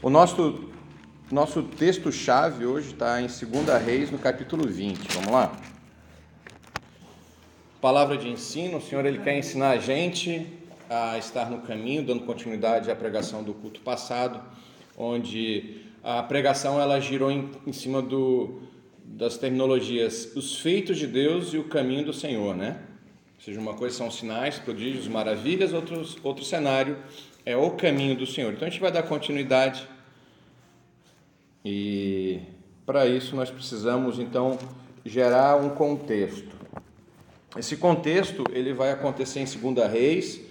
O nosso, nosso texto-chave hoje está em 2 Reis, no capítulo 20. Vamos lá? Palavra de ensino, o Senhor ele quer ensinar a gente a estar no caminho, dando continuidade à pregação do culto passado, onde a pregação ela girou em, em cima do, das terminologias os feitos de Deus e o caminho do Senhor, né? Ou seja, uma coisa são sinais, prodígios, maravilhas, outros, outro cenário é o caminho do Senhor. Então a gente vai dar continuidade e para isso nós precisamos então gerar um contexto. Esse contexto ele vai acontecer em 2 Reis,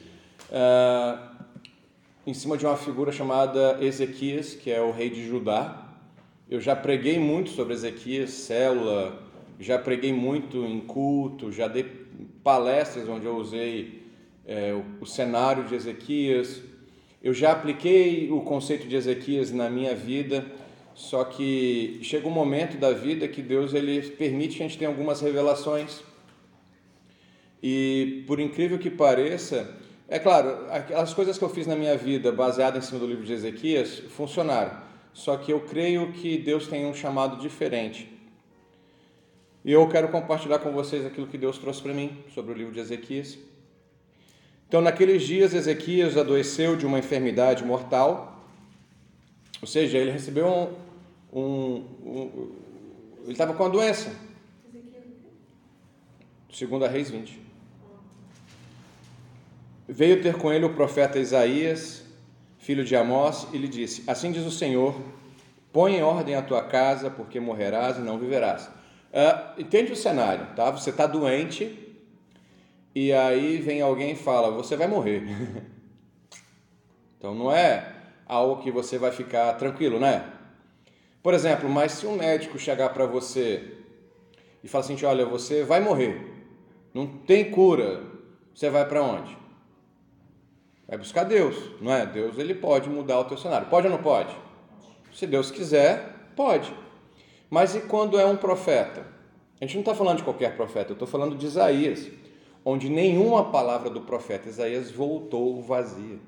uh, em cima de uma figura chamada Ezequias, que é o rei de Judá. Eu já preguei muito sobre Ezequias, célula, já preguei muito em culto, já dei palestras onde eu usei é, o, o cenário de Ezequias. Eu já apliquei o conceito de Ezequias na minha vida, só que chega um momento da vida que Deus ele permite que a gente tenha algumas revelações. E por incrível que pareça, é claro, as coisas que eu fiz na minha vida baseada em cima do livro de Ezequias funcionaram. Só que eu creio que Deus tem um chamado diferente. E eu quero compartilhar com vocês aquilo que Deus trouxe para mim sobre o livro de Ezequias. Então, naqueles dias, Ezequias adoeceu de uma enfermidade mortal, ou seja, ele recebeu um. um, um ele estava com a doença. Segunda Reis 20. Veio ter com ele o profeta Isaías, filho de Amós, e lhe disse: Assim diz o Senhor: Põe em ordem a tua casa, porque morrerás e não viverás. Uh, entende o cenário, tá? Você está doente e aí vem alguém e fala: Você vai morrer. então não é algo que você vai ficar tranquilo, né? Por exemplo, mas se um médico chegar para você e falar assim: Olha, você vai morrer, não tem cura, você vai para onde? Vai buscar Deus, não é? Deus ele pode mudar o teu cenário. Pode ou não pode? Se Deus quiser, pode. Mas e quando é um profeta? A gente não está falando de qualquer profeta, eu estou falando de Isaías, onde nenhuma palavra do profeta Isaías voltou vazia.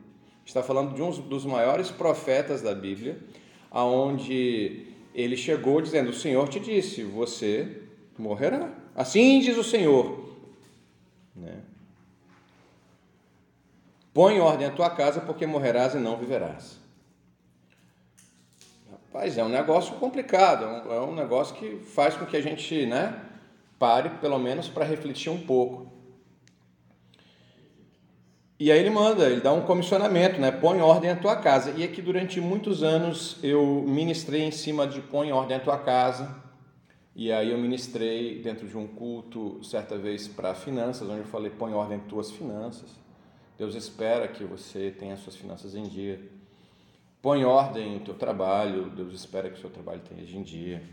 Está falando de um dos maiores profetas da Bíblia, aonde ele chegou dizendo: O Senhor te disse, você morrerá. Assim diz o Senhor. Né? Põe em ordem a tua casa, porque morrerás e não viverás. Rapaz, é um negócio complicado, é um é negócio que faz com que a gente né, pare, pelo menos, para refletir um pouco. E aí ele manda, ele dá um comissionamento, né? Põe em ordem a tua casa. E aqui durante muitos anos eu ministrei em cima de põe em ordem a tua casa. E aí eu ministrei dentro de um culto certa vez para finanças, onde eu falei põe em ordem tuas finanças. Deus espera que você tenha suas finanças em dia. Põe ordem no teu trabalho, Deus espera que o seu trabalho tenha em dia.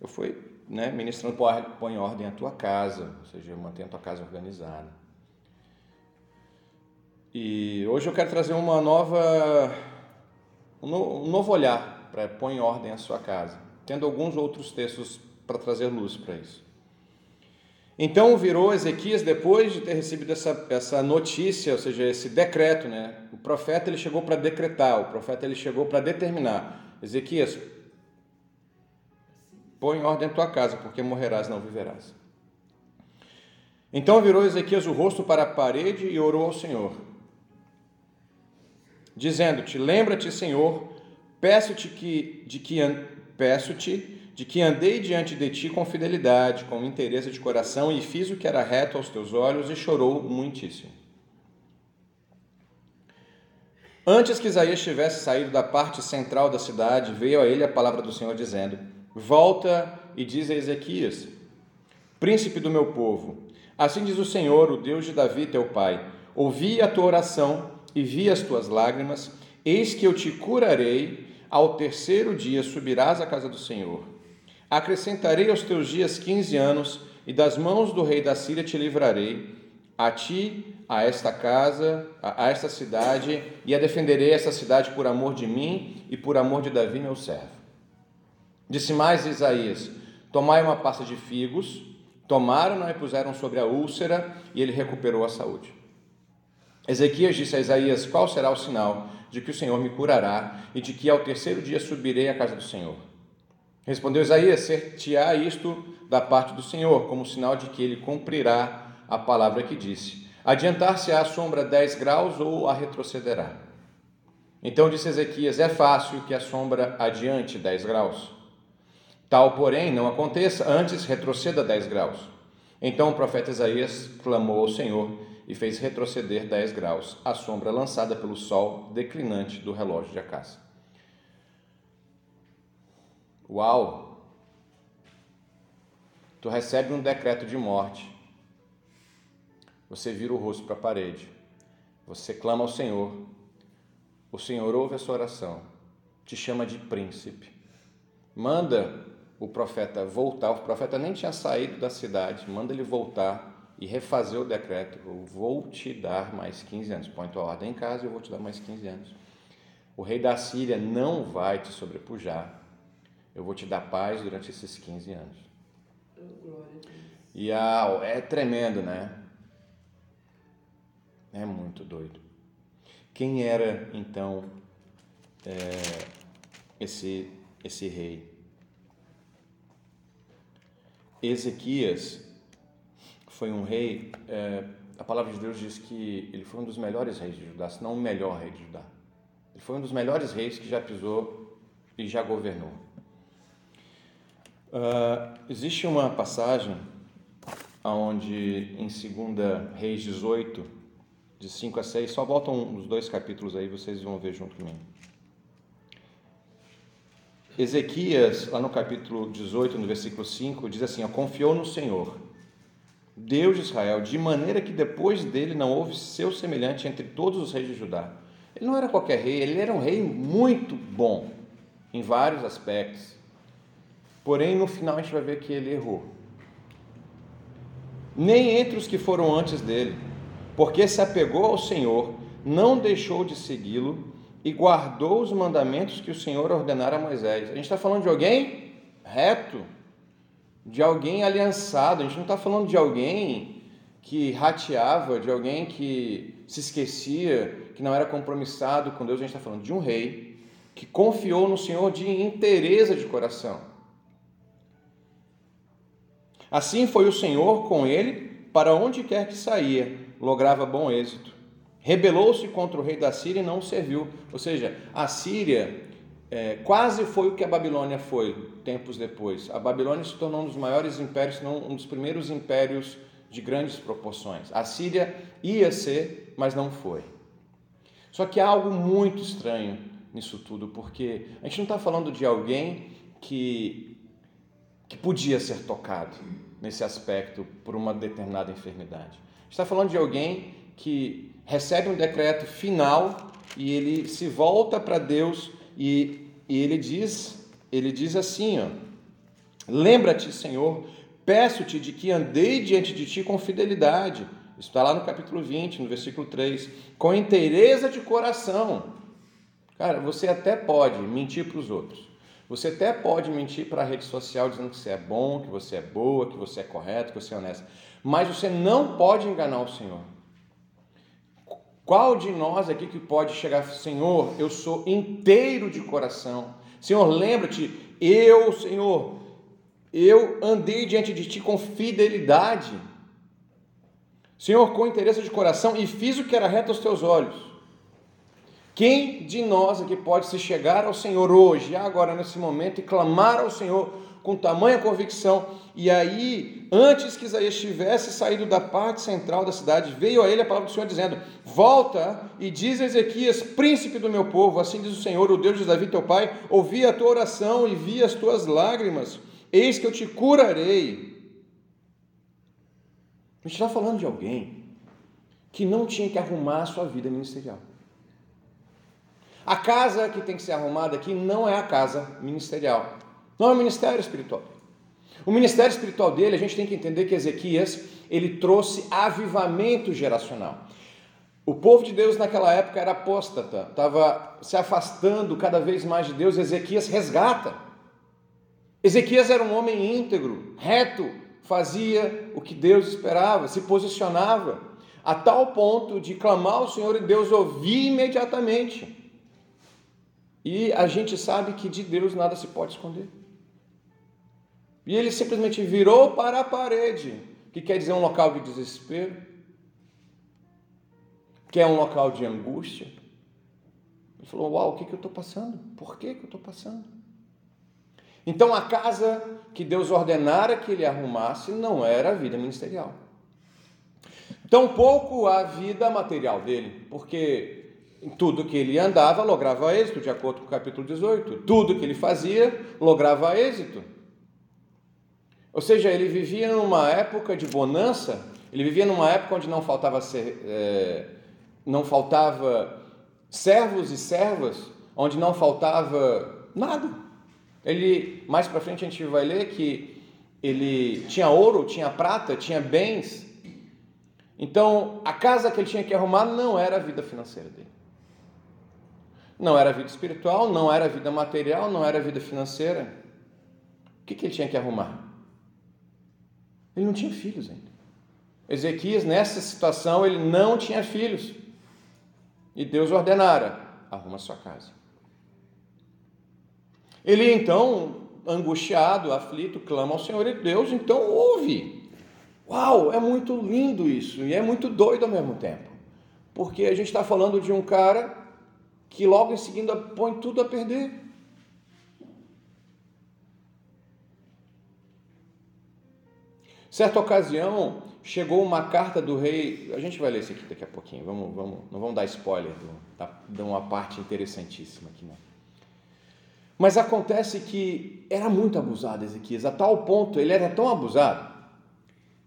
Eu fui né, ministrando, põe ordem a tua casa, ou seja, mantenha a tua casa organizada. E hoje eu quero trazer uma nova, um novo olhar para põe ordem a sua casa, tendo alguns outros textos para trazer luz para isso. Então virou Ezequias depois de ter recebido essa, essa notícia, ou seja, esse decreto, né? O profeta ele chegou para decretar, o profeta ele chegou para determinar. Ezequias, põe em ordem a tua casa, porque morrerás não viverás. Então virou Ezequias o rosto para a parede e orou ao Senhor, dizendo-te: Lembra-te, Senhor, peço-te que de que peço-te de que andei diante de ti com fidelidade, com interesse de coração, e fiz o que era reto aos teus olhos, e chorou muitíssimo. Antes que Isaías tivesse saído da parte central da cidade, veio a ele a palavra do Senhor dizendo: Volta e diz a Ezequias, príncipe do meu povo, assim diz o Senhor, o Deus de Davi, teu pai: Ouvi a tua oração e vi as tuas lágrimas, eis que eu te curarei, ao terceiro dia subirás à casa do Senhor Acrescentarei aos teus dias quinze anos, e das mãos do rei da Síria te livrarei, a ti, a esta casa, a, esta cidade, e a defenderei esta cidade por amor de mim e por amor de Davi, meu servo. Disse mais Isaías: Tomai uma pasta de figos, tomaram e puseram sobre a úlcera, e ele recuperou a saúde. Ezequias disse a Isaías: Qual será o sinal de que o Senhor me curará e de que ao terceiro dia subirei à casa do Senhor. Respondeu Isaías: Ser-te-á isto da parte do Senhor, como sinal de que ele cumprirá a palavra que disse. Adiantar-se-á a sombra 10 graus ou a retrocederá? Então disse Ezequias: É fácil que a sombra adiante 10 graus. Tal, porém, não aconteça, antes retroceda 10 graus. Então o profeta Isaías clamou ao Senhor e fez retroceder 10 graus a sombra lançada pelo sol declinante do relógio de Acácia. Uau! Tu recebe um decreto de morte. Você vira o rosto para a parede. Você clama ao Senhor. O Senhor ouve a sua oração. Te chama de príncipe. Manda o profeta voltar. O profeta nem tinha saído da cidade. Manda ele voltar e refazer o decreto. Eu vou te dar mais 15 anos. Põe tua ordem em casa e eu vou te dar mais 15 anos. O rei da Síria não vai te sobrepujar eu vou te dar paz durante esses 15 anos. E a, é tremendo, né? É muito doido. Quem era então é, esse, esse rei? Ezequias foi um rei, é, a palavra de Deus diz que ele foi um dos melhores reis de Judá, se não o melhor rei de Judá. Ele foi um dos melhores reis que já pisou e já governou. Uh, existe uma passagem onde em 2 Reis 18, de 5 a 6, só voltam os dois capítulos aí, vocês vão ver junto comigo. Ezequias, lá no capítulo 18, no versículo 5, diz assim: Confiou no Senhor, Deus de Israel, de maneira que depois dele não houve seu semelhante entre todos os reis de Judá. Ele não era qualquer rei, ele era um rei muito bom em vários aspectos. Porém, no final a gente vai ver que ele errou. Nem entre os que foram antes dele, porque se apegou ao Senhor, não deixou de segui-lo e guardou os mandamentos que o Senhor ordenara a Moisés. A gente está falando de alguém reto, de alguém aliançado, a gente não está falando de alguém que rateava, de alguém que se esquecia, que não era compromissado com Deus, a gente está falando de um rei que confiou no Senhor de inteireza de coração. Assim foi o Senhor com ele, para onde quer que saía, lograva bom êxito. Rebelou-se contra o rei da Síria e não o serviu. Ou seja, a Síria é, quase foi o que a Babilônia foi tempos depois. A Babilônia se tornou um dos maiores impérios, se não um dos primeiros impérios de grandes proporções. A Síria ia ser, mas não foi. Só que há algo muito estranho nisso tudo, porque a gente não está falando de alguém que que podia ser tocado nesse aspecto por uma determinada enfermidade. Está falando de alguém que recebe um decreto final e ele se volta para Deus e, e, ele diz, ele diz assim, ó, lembra-te, Senhor, peço-te de que andei diante de ti com fidelidade. Isso está lá no capítulo 20, no versículo 3, com inteireza de coração. Cara, você até pode mentir para os outros. Você até pode mentir para a rede social dizendo que você é bom, que você é boa, que você é correto, que você é honesto, mas você não pode enganar o Senhor. Qual de nós aqui que pode chegar, Senhor, eu sou inteiro de coração. Senhor, lembra-te, eu, Senhor, eu andei diante de ti com fidelidade. Senhor, com interesse de coração e fiz o que era reto aos teus olhos. Quem de nós aqui pode se chegar ao Senhor hoje, agora nesse momento, e clamar ao Senhor com tamanha convicção? E aí, antes que Isaías tivesse saído da parte central da cidade, veio a ele a palavra do Senhor dizendo: Volta e diz a Ezequias, príncipe do meu povo, assim diz o Senhor, o Deus de Davi teu pai: Ouvi a tua oração e vi as tuas lágrimas, eis que eu te curarei. A gente está falando de alguém que não tinha que arrumar a sua vida ministerial. A casa que tem que ser arrumada aqui não é a casa ministerial, não é o ministério espiritual. O ministério espiritual dele, a gente tem que entender que Ezequias, ele trouxe avivamento geracional. O povo de Deus naquela época era apóstata, estava se afastando cada vez mais de Deus. Ezequias resgata. Ezequias era um homem íntegro, reto, fazia o que Deus esperava, se posicionava, a tal ponto de clamar ao Senhor e Deus ouvir imediatamente. E a gente sabe que de Deus nada se pode esconder. E ele simplesmente virou para a parede, que quer dizer um local de desespero, que é um local de angústia. Ele falou: Uau, o que, que eu estou passando? Por que, que eu estou passando? Então a casa que Deus ordenara que ele arrumasse não era a vida ministerial. Tampouco a vida material dele, porque tudo que ele andava lograva êxito, de acordo com o capítulo 18. Tudo que ele fazia lograva êxito. Ou seja, ele vivia numa época de bonança, ele vivia numa época onde não faltava, ser, é, não faltava servos e servas, onde não faltava nada. Ele mais para frente a gente vai ler que ele tinha ouro, tinha prata, tinha bens. Então, a casa que ele tinha que arrumar não era a vida financeira dele. Não era a vida espiritual, não era a vida material, não era a vida financeira. O que, que ele tinha que arrumar? Ele não tinha filhos ainda. Ezequias, nessa situação, ele não tinha filhos. E Deus ordenara: arruma sua casa. Ele então, angustiado, aflito, clama ao Senhor e Deus então ouve. Uau, é muito lindo isso e é muito doido ao mesmo tempo. Porque a gente está falando de um cara que logo em seguida põe tudo a perder. Certa ocasião, chegou uma carta do rei. A gente vai ler isso aqui daqui a pouquinho. Vamos, vamos, não vamos dar spoiler tá, de uma parte interessantíssima aqui, não. Mas acontece que era muito abusado Ezequias, a tal ponto, ele era tão abusado,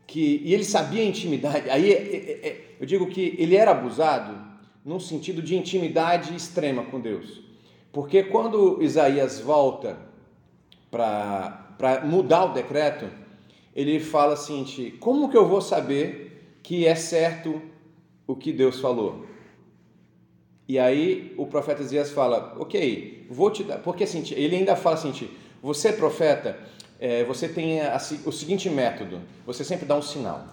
que, e ele sabia a intimidade. Aí é, é, é, eu digo que ele era abusado num sentido de intimidade extrema com Deus. Porque quando Isaías volta para mudar o decreto, ele fala assim: como que eu vou saber que é certo o que Deus falou? E aí o profeta Isaías fala: ok, vou te dar. Porque assim, ele ainda fala assim: você é profeta, é, você tem a, o seguinte método: você sempre dá um sinal.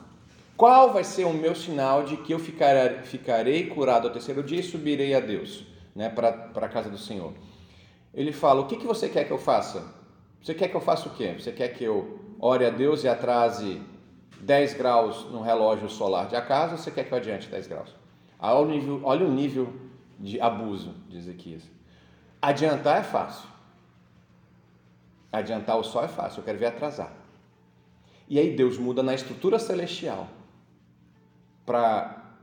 Qual vai ser o meu sinal de que eu ficarei, ficarei curado ao terceiro dia e subirei a Deus, né, para a casa do Senhor? Ele fala: o que, que você quer que eu faça? Você quer que eu faça o quê? Você quer que eu ore a Deus e atrase 10 graus no relógio solar de acaso você quer que eu adiante 10 graus? Olha o nível, olha o nível de abuso de Ezequias. Adiantar é fácil. Adiantar o sol é fácil, eu quero ver atrasar. E aí Deus muda na estrutura celestial para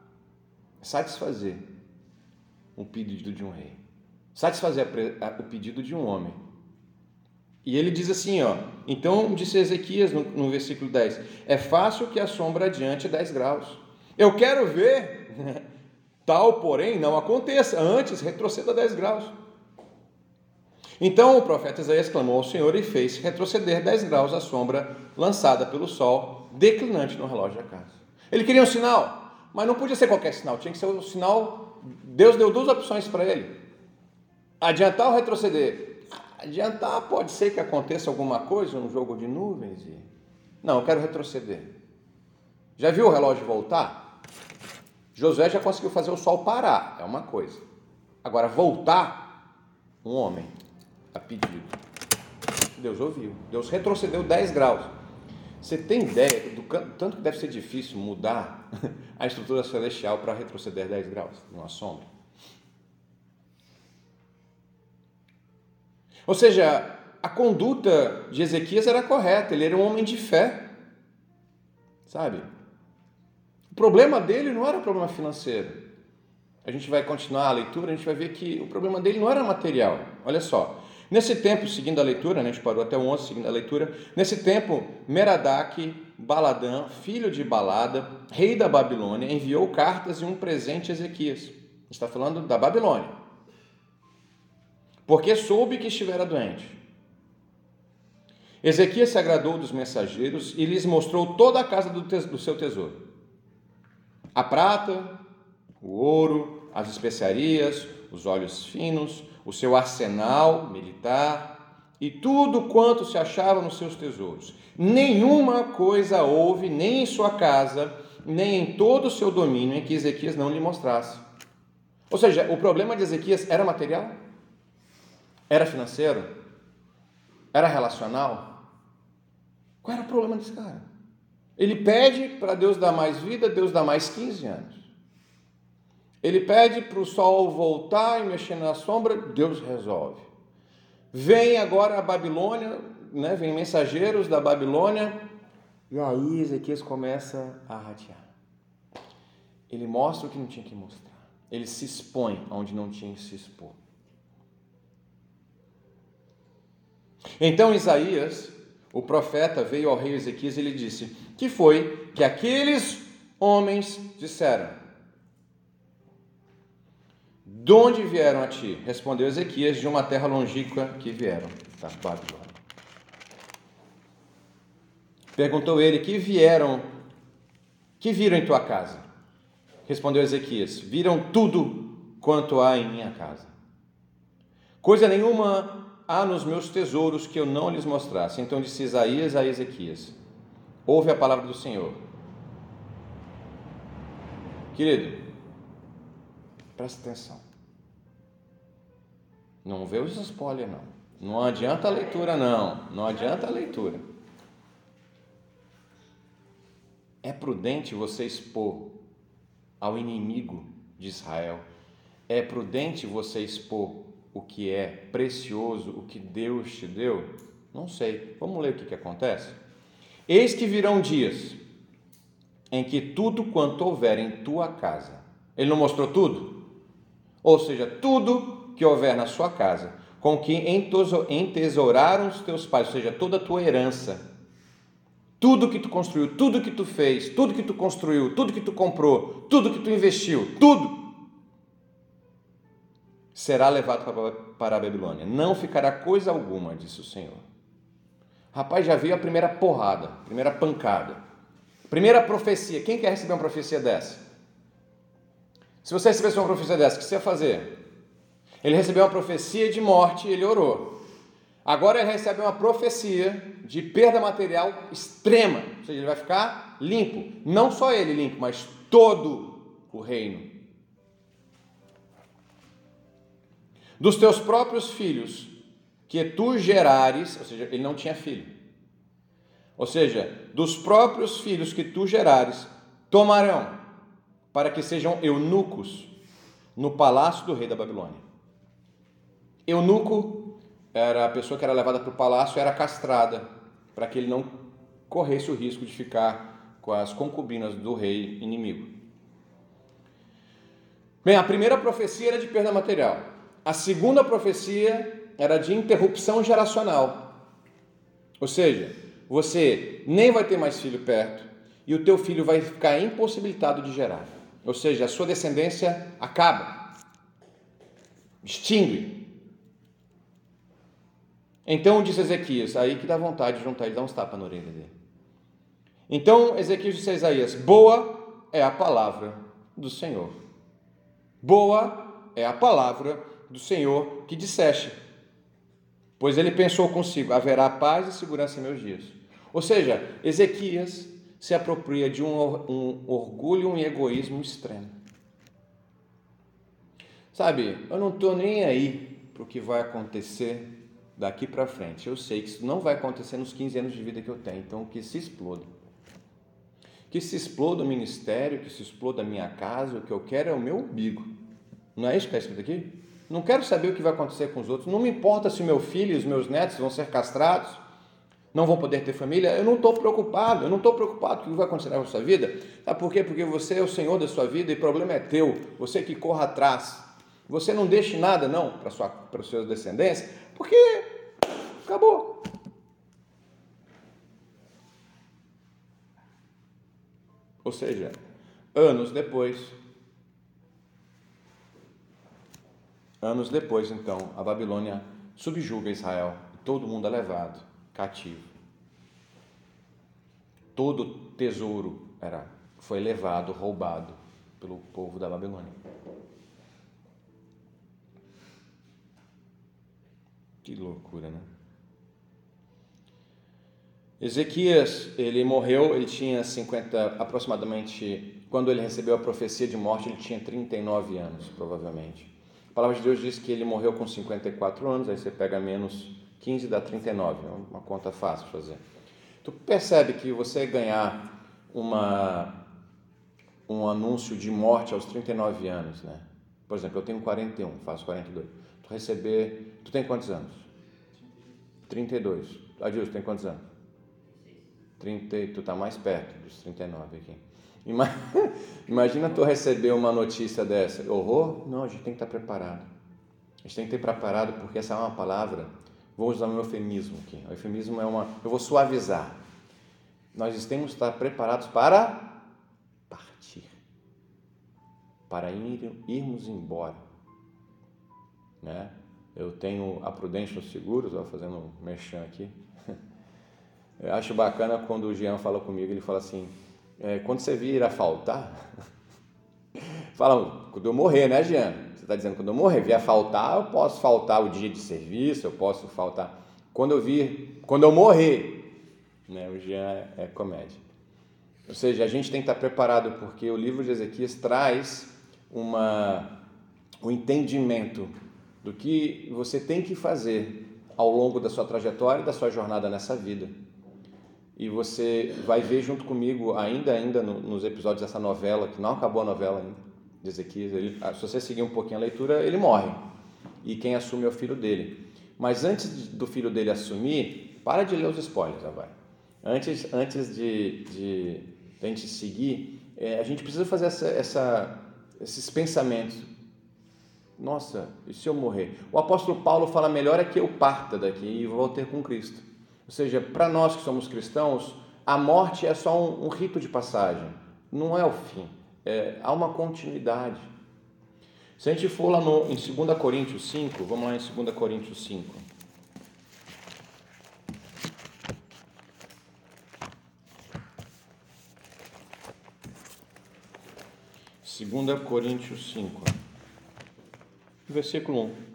satisfazer um pedido de um rei, satisfazer o pedido de um homem e ele diz assim, ó, então disse Ezequias no, no versículo 10, é fácil que a sombra adiante 10 graus. Eu quero ver, tal porém não aconteça, antes retroceda 10 graus. Então o profeta Isaías clamou ao Senhor e fez retroceder 10 graus a sombra lançada pelo sol, declinante no relógio da casa. Ele queria um sinal, mas não podia ser qualquer sinal, tinha que ser um sinal. Deus deu duas opções para ele: adiantar ou retroceder. Adiantar, pode ser que aconteça alguma coisa, um jogo de nuvens. E... Não, eu quero retroceder. Já viu o relógio voltar? Josué já conseguiu fazer o sol parar, é uma coisa. Agora, voltar, um homem, a pedido. Deus ouviu. Deus retrocedeu 10 graus. Você tem ideia do tanto que deve ser difícil mudar a estrutura celestial para retroceder 10 graus numa sombra? Ou seja, a conduta de Ezequias era correta, ele era um homem de fé. Sabe? O problema dele não era o problema financeiro. A gente vai continuar a leitura, a gente vai ver que o problema dele não era material. Olha só. Nesse tempo, seguindo a leitura, né, a gente parou até o 11, seguindo a leitura. Nesse tempo, Merodach, Baladã, filho de Balada, rei da Babilônia, enviou cartas e um presente a Ezequias. Está falando da Babilônia porque soube que estivera doente. Ezequias se agradou dos mensageiros e lhes mostrou toda a casa do, do seu tesouro: a prata, o ouro, as especiarias, os óleos finos, o seu arsenal militar e tudo quanto se achava nos seus tesouros. Nenhuma coisa houve, nem em sua casa, nem em todo o seu domínio, em que Ezequias não lhe mostrasse. Ou seja, o problema de Ezequias era material? Era financeiro? Era relacional? Qual era o problema desse cara? Ele pede para Deus dar mais vida, Deus dá mais 15 anos. Ele pede para o sol voltar e mexer na sombra, Deus resolve. Vem agora a Babilônia, né? vem mensageiros da Babilônia, e aí Ezequias começa a ratear. Ele mostra o que não tinha que mostrar. Ele se expõe onde não tinha que se expor. Então Isaías, o profeta, veio ao rei Ezequias e lhe disse: Que foi que aqueles homens disseram? De onde vieram a ti? Respondeu Ezequias: De uma terra longínqua que vieram, da Babilônia. Perguntou ele: Que vieram? Que viram em tua casa? Respondeu Ezequias: Viram tudo quanto há em minha casa. Coisa nenhuma há nos meus tesouros que eu não lhes mostrasse. Então disse Isaías a Ezequias: Ouve a palavra do Senhor. Querido, presta atenção. Não vê os spoilers, não. Não adianta a leitura, não. Não adianta a leitura. É prudente você expor ao inimigo de Israel. É prudente você expor o que é precioso, o que Deus te deu? Não sei. Vamos ler o que, que acontece? Eis que virão dias em que tudo quanto houver em tua casa, ele não mostrou tudo? Ou seja, tudo que houver na sua casa, com que entesouraram os teus pais, ou seja, toda a tua herança, tudo que tu construiu, tudo que tu fez, tudo que tu construiu, tudo que tu comprou, tudo que tu investiu, tudo será levado para a Babilônia. Não ficará coisa alguma, disse o Senhor. Rapaz, já veio a primeira porrada, a primeira pancada. Primeira profecia. Quem quer receber uma profecia dessa? Se você recebesse uma profecia dessa, o que você ia fazer? Ele recebeu uma profecia de morte e ele orou. Agora ele recebe uma profecia de perda material extrema. Ou seja, ele vai ficar limpo. Não só ele limpo, mas todo o reino. Dos teus próprios filhos que tu gerares, ou seja, ele não tinha filho. Ou seja, dos próprios filhos que tu gerares, tomarão para que sejam eunucos no palácio do rei da Babilônia. Eunuco era a pessoa que era levada para o palácio, era castrada, para que ele não corresse o risco de ficar com as concubinas do rei inimigo. Bem, a primeira profecia era de perda material. A segunda profecia era de interrupção geracional. Ou seja, você nem vai ter mais filho perto e o teu filho vai ficar impossibilitado de gerar. Ou seja, a sua descendência acaba, extingue. Então disse Ezequias, aí que dá vontade de juntar e dar uns tapas na orelha dele. Então Ezequias disse a Isaías: Boa é a palavra do Senhor. Boa é a palavra do Senhor que disseste. Pois ele pensou consigo: haverá paz e segurança em meus dias. Ou seja, Ezequias se apropria de um, um orgulho, um egoísmo extremo. Sabe, eu não estou nem aí para o que vai acontecer daqui para frente. Eu sei que isso não vai acontecer nos 15 anos de vida que eu tenho, então que se exploda. Que se exploda o ministério, que se exploda a minha casa, o que eu quero é o meu umbigo. Não é isso que está escrito aqui? Não quero saber o que vai acontecer com os outros. Não me importa se meu filho e os meus netos vão ser castrados, não vão poder ter família. Eu não estou preocupado. Eu não estou preocupado com o que vai acontecer na sua vida. Sabe por quê? Porque você é o Senhor da sua vida e o problema é teu. Você que corra atrás. Você não deixe nada, não, para sua para os seus descendentes, porque acabou. Ou seja, anos depois, Anos depois, então, a Babilônia subjuga Israel todo mundo é levado cativo. Todo tesouro era foi levado, roubado pelo povo da Babilônia. Que loucura, né? Ezequias, ele morreu, ele tinha 50, aproximadamente, quando ele recebeu a profecia de morte, ele tinha 39 anos, provavelmente. Palavra de Deus diz que ele morreu com 54 anos, aí você pega menos 15 dá 39, é uma conta fácil de fazer. Tu percebe que você ganhar uma, um anúncio de morte aos 39 anos, né? Por exemplo, eu tenho 41, faço 42. Tu receber. Tu tem quantos anos? 32. Adilson, tem quantos anos? 30, tu tá mais perto dos 39 aqui. Imagina tu receber uma notícia dessa. Horror? Não, a gente tem que estar preparado. A gente tem que ter preparado porque essa é uma palavra. Vou usar um eufemismo aqui. O eufemismo é uma. Eu vou suavizar. Nós temos que estar preparados para partir. Para ir, irmos embora. Né? Eu tenho a Prudential Seguros, ó, fazendo um merchan aqui. Eu acho bacana quando o Jean fala comigo, ele fala assim, é, quando você vir a faltar, fala, quando eu morrer, né, Jean? Você está dizendo, quando eu morrer, vier a faltar, eu posso faltar o dia de serviço, eu posso faltar. Quando eu vir, quando eu morrer, né, o Jean é, é comédia. Ou seja, a gente tem que estar preparado porque o livro de Ezequias traz uma, um entendimento do que você tem que fazer ao longo da sua trajetória e da sua jornada nessa vida e você vai ver junto comigo, ainda ainda no, nos episódios dessa novela, que não acabou a novela ainda, de Ezequias, ele, ah, se você seguir um pouquinho a leitura, ele morre. E quem assume é o filho dele. Mas antes do filho dele assumir, para de ler os spoilers agora. Antes, antes de, de, de a gente seguir, é, a gente precisa fazer essa, essa, esses pensamentos. Nossa, e se eu morrer? O apóstolo Paulo fala: melhor é que eu parta daqui e vou ter com Cristo. Ou seja, para nós que somos cristãos, a morte é só um, um rito de passagem, não é o fim, é, há uma continuidade. Se a gente for lá no, em 2 Coríntios 5, vamos lá em 2 Coríntios 5. Segunda Coríntios 5, versículo 1.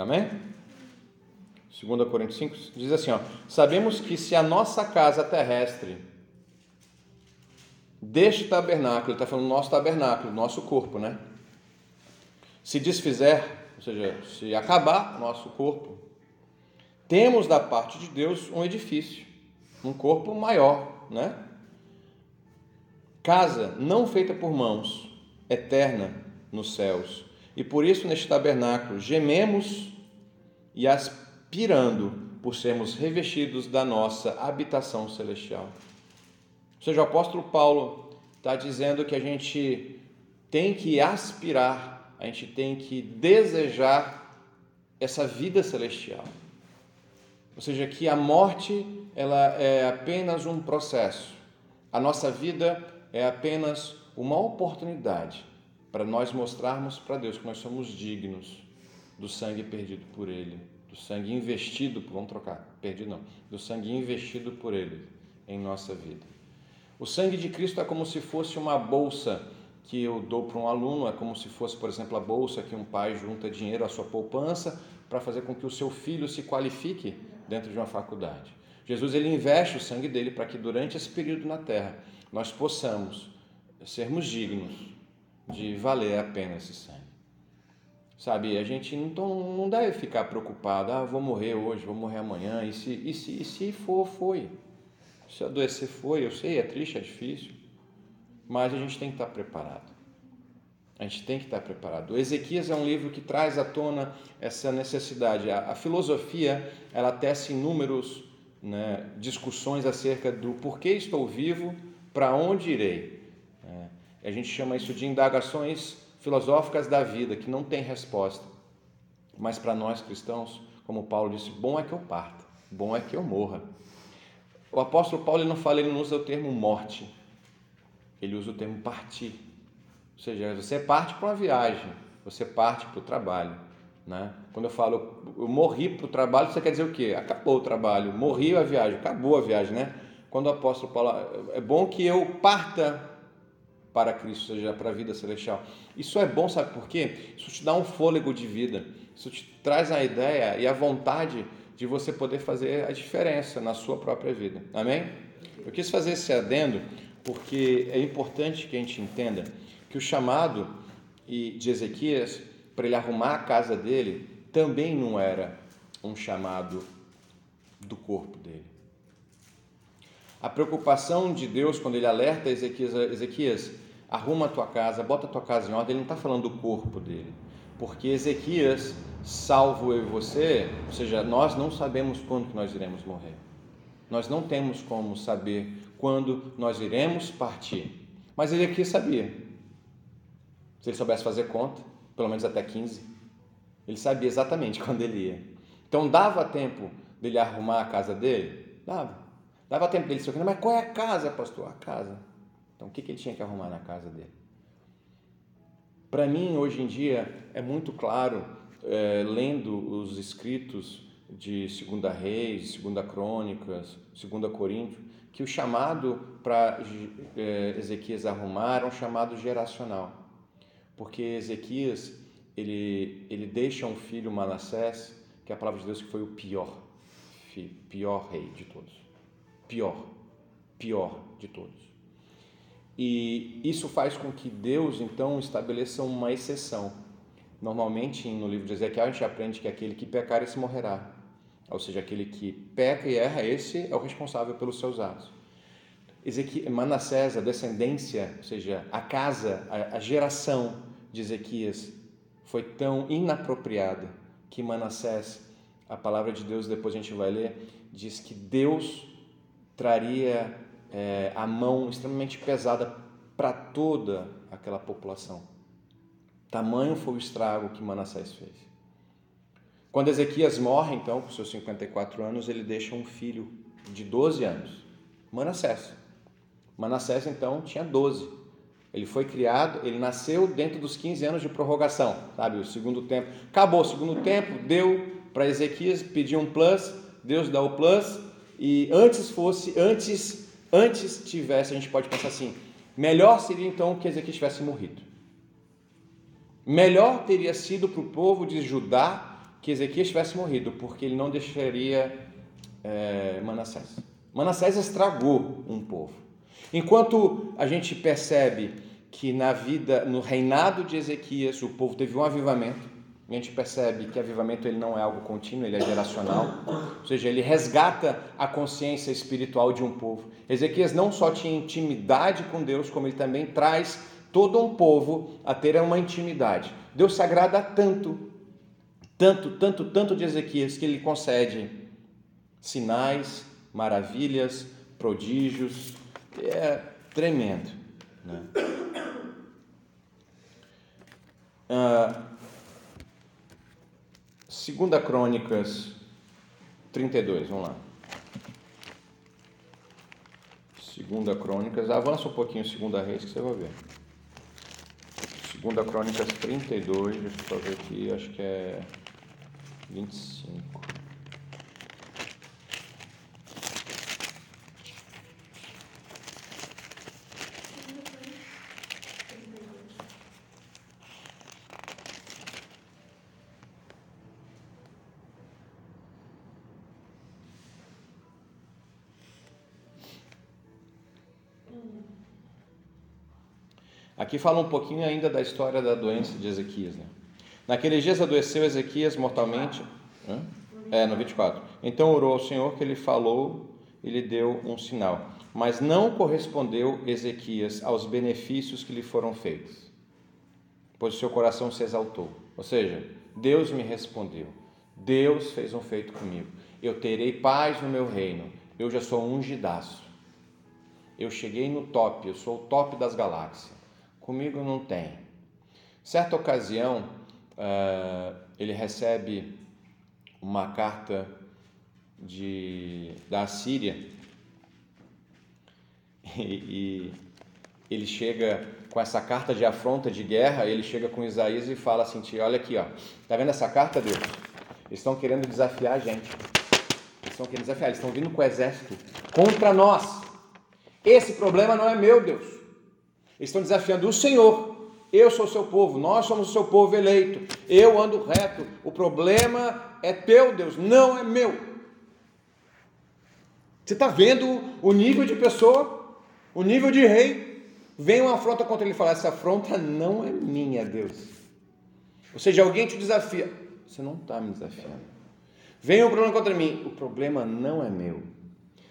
Amém? 2 Coríntios 5 diz assim: ó, Sabemos que se a nossa casa terrestre deste tabernáculo, ele está falando nosso tabernáculo, nosso corpo, né? Se desfizer, ou seja, se acabar nosso corpo, temos da parte de Deus um edifício, um corpo maior, né? Casa não feita por mãos, eterna nos céus. E por isso, neste tabernáculo, gememos e aspirando por sermos revestidos da nossa habitação celestial. Ou seja, o apóstolo Paulo está dizendo que a gente tem que aspirar, a gente tem que desejar essa vida celestial. Ou seja, que a morte ela é apenas um processo. A nossa vida é apenas uma oportunidade para nós mostrarmos para Deus que nós somos dignos do sangue perdido por Ele, do sangue investido, vamos trocar, perdido não, do sangue investido por Ele em nossa vida. O sangue de Cristo é como se fosse uma bolsa que eu dou para um aluno, é como se fosse, por exemplo, a bolsa que um pai junta dinheiro à sua poupança para fazer com que o seu filho se qualifique dentro de uma faculdade. Jesus ele investe o sangue dele para que durante esse período na terra nós possamos sermos dignos de valer a pena esse sangue. Sabe, a gente não, não deve ficar preocupado, ah, vou morrer hoje, vou morrer amanhã, e se, e se, e se for, foi. Se adoecer, foi, eu sei, é triste, é difícil, mas a gente tem que estar preparado. A gente tem que estar preparado. O Ezequias é um livro que traz à tona essa necessidade. A, a filosofia, ela tece inúmeros né, discussões acerca do porquê estou vivo, para onde irei. A gente chama isso de indagações filosóficas da vida que não tem resposta. Mas para nós cristãos, como Paulo disse, bom é que eu parta, bom é que eu morra. O apóstolo Paulo ele não fala, ele não usa o termo morte, ele usa o termo partir. Ou seja, você parte para uma viagem, você parte para o trabalho. Né? Quando eu falo eu morri para o trabalho, você quer dizer o quê? Acabou o trabalho, morri a viagem, acabou a viagem, né? Quando o apóstolo Paulo, é bom que eu parta para Cristo, ou seja, para a vida celestial. Isso é bom, sabe por quê? Isso te dá um fôlego de vida, isso te traz a ideia e a vontade de você poder fazer a diferença na sua própria vida. Amém? Eu quis fazer esse adendo porque é importante que a gente entenda que o chamado de Ezequias para ele arrumar a casa dele também não era um chamado do corpo dele. A preocupação de Deus quando ele alerta Ezequias, Ezequias arruma a tua casa, bota a tua casa em ordem, ele não está falando do corpo dele. Porque Ezequias, salvo eu e você, ou seja, nós não sabemos quando que nós iremos morrer. Nós não temos como saber quando nós iremos partir. Mas Ezequias sabia. Se ele soubesse fazer conta, pelo menos até 15, ele sabia exatamente quando ele ia. Então dava tempo dele arrumar a casa dele? Dava. Dava tempo dele se mas qual é a casa, pastor? A casa. Então, o que, ele tinha que arrumar na casa dele? Para mim, hoje em dia, é muito claro, é, lendo os escritos de Segunda Reis, Segunda Crônicas, Segunda Coríntios, que o chamado para é, Ezequias arrumar era um chamado geracional. Porque Ezequias, ele, ele deixa um filho Manassés, que é a palavra de Deus que foi o pior, filho, pior rei de todos. Pior, pior de todos. E isso faz com que Deus, então, estabeleça uma exceção. Normalmente, no livro de Ezequiel, a gente aprende que aquele que pecar, esse morrerá. Ou seja, aquele que peca e erra, esse é o responsável pelos seus atos. Manassés, a descendência, ou seja, a casa, a geração de Ezequias foi tão inapropriada que Manassés, a palavra de Deus, depois a gente vai ler, diz que Deus traria é, a mão extremamente pesada para toda aquela população. Tamanho foi o estrago que Manassés fez. Quando Ezequias morre, então, com seus 54 anos, ele deixa um filho de 12 anos, Manassés. Manassés, então, tinha 12. Ele foi criado, ele nasceu dentro dos 15 anos de prorrogação, sabe? O segundo tempo. Acabou o segundo tempo, deu para Ezequias, pediu um plus, Deus dá o plus, e antes fosse, antes antes tivesse, a gente pode pensar assim, melhor seria então que Ezequias tivesse morrido. Melhor teria sido para o povo de Judá que Ezequias tivesse morrido, porque ele não deixaria é, Manassés. Manassés estragou um povo. Enquanto a gente percebe que na vida, no reinado de Ezequias, o povo teve um avivamento, a gente percebe que avivamento ele não é algo contínuo, ele é geracional, ou seja, ele resgata a consciência espiritual de um povo. Ezequias não só tinha intimidade com Deus, como ele também traz todo um povo a ter uma intimidade. Deus se agrada tanto, tanto, tanto, tanto de Ezequias que ele concede sinais, maravilhas, prodígios, é tremendo. Né? Ah, Segunda Crônicas 32, vamos lá. Segunda Crônicas, avança um pouquinho Segunda Reis que você vai ver. Segunda Crônicas 32, deixa eu só ver aqui, acho que é 25. Aqui fala um pouquinho ainda da história da doença de Ezequias. Né? Naqueles dias adoeceu Ezequias mortalmente. É, no 24. Então orou ao Senhor que ele falou e lhe deu um sinal. Mas não correspondeu Ezequias aos benefícios que lhe foram feitos, pois o seu coração se exaltou. Ou seja, Deus me respondeu. Deus fez um feito comigo. Eu terei paz no meu reino. Eu já sou um ungidaço. Eu cheguei no top, eu sou o top das galáxias. Comigo não tem. Certa ocasião, uh, ele recebe uma carta de, da Síria e, e ele chega com essa carta de afronta, de guerra, ele chega com Isaías e fala assim, olha aqui, ó, tá vendo essa carta, Deus? Eles estão querendo desafiar a gente. Eles estão querendo desafiar, eles estão vindo com o exército contra nós. Esse problema não é meu, Deus. Eles estão desafiando o Senhor. Eu sou o seu povo, nós somos o seu povo eleito. Eu ando reto. O problema é teu, Deus, não é meu. Você está vendo o nível de pessoa, o nível de rei? Vem uma afronta contra ele e fala: essa afronta não é minha, Deus. Ou seja, alguém te desafia. Você não está me desafiando. Vem um problema contra mim. O problema não é meu.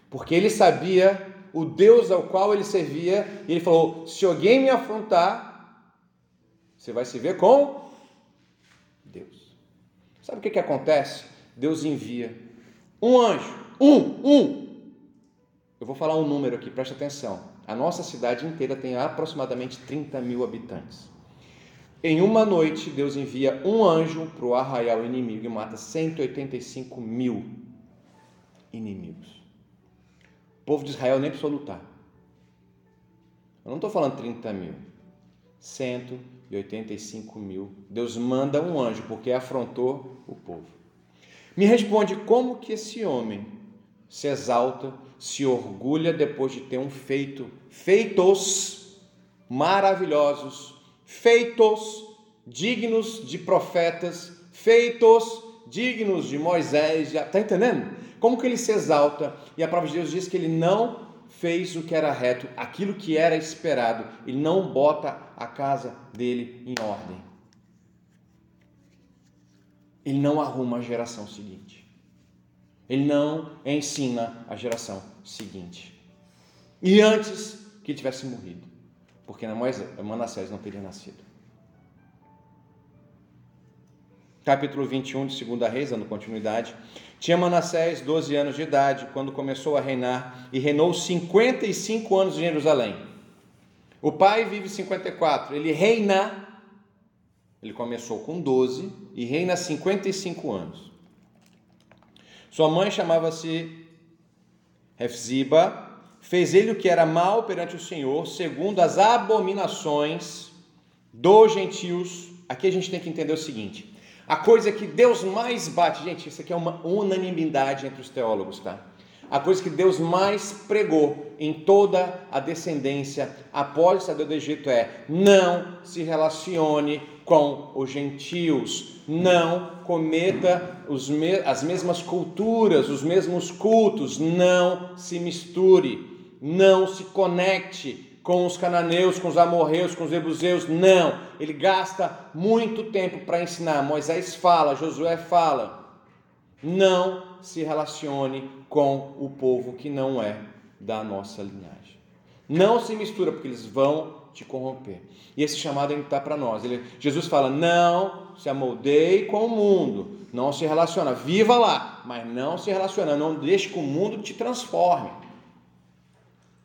Porque ele sabia o Deus ao qual ele servia. E ele falou: se alguém me afrontar, você vai se ver com Deus. Sabe o que, que acontece? Deus envia um anjo. Um, um. Eu vou falar um número aqui, preste atenção. A nossa cidade inteira tem aproximadamente 30 mil habitantes. Em uma noite, Deus envia um anjo para o arraial inimigo e mata 185 mil inimigos. Povo de Israel nem precisou lutar. Eu não estou falando 30 mil. 185 mil. Deus manda um anjo porque afrontou o povo. Me responde como que esse homem se exalta, se orgulha depois de ter um feito, feitos maravilhosos feitos dignos de profetas, feitos dignos de Moisés. Está entendendo? Como que ele se exalta? E a palavra de Deus diz que ele não fez o que era reto, aquilo que era esperado. Ele não bota a casa dele em ordem. Ele não arruma a geração seguinte. Ele não ensina a geração seguinte. E antes que tivesse morrido porque Manassés não teria nascido. Capítulo 21 de 2 Reis, dando continuidade. Tinha Manassés 12 anos de idade quando começou a reinar e reinou 55 anos em Jerusalém. O pai vive 54, ele reina, ele começou com 12 e reina 55 anos. Sua mãe chamava-se Hefziba fez ele o que era mal perante o Senhor, segundo as abominações dos gentios. Aqui a gente tem que entender o seguinte: a coisa que Deus mais bate, gente, isso aqui é uma unanimidade entre os teólogos, tá? A coisa que Deus mais pregou em toda a descendência após saída do Egito é: não se relacione com os gentios, não cometa as mesmas culturas, os mesmos cultos, não se misture não se conecte com os cananeus, com os amorreus, com os jebuseus, não. Ele gasta muito tempo para ensinar. Moisés fala, Josué fala. Não se relacione com o povo que não é da nossa linhagem. Não se mistura, porque eles vão te corromper. E esse chamado está para nós. Ele, Jesus fala: não se amoldeie com o mundo, não se relaciona, viva lá, mas não se relaciona, não deixe que o mundo te transforme.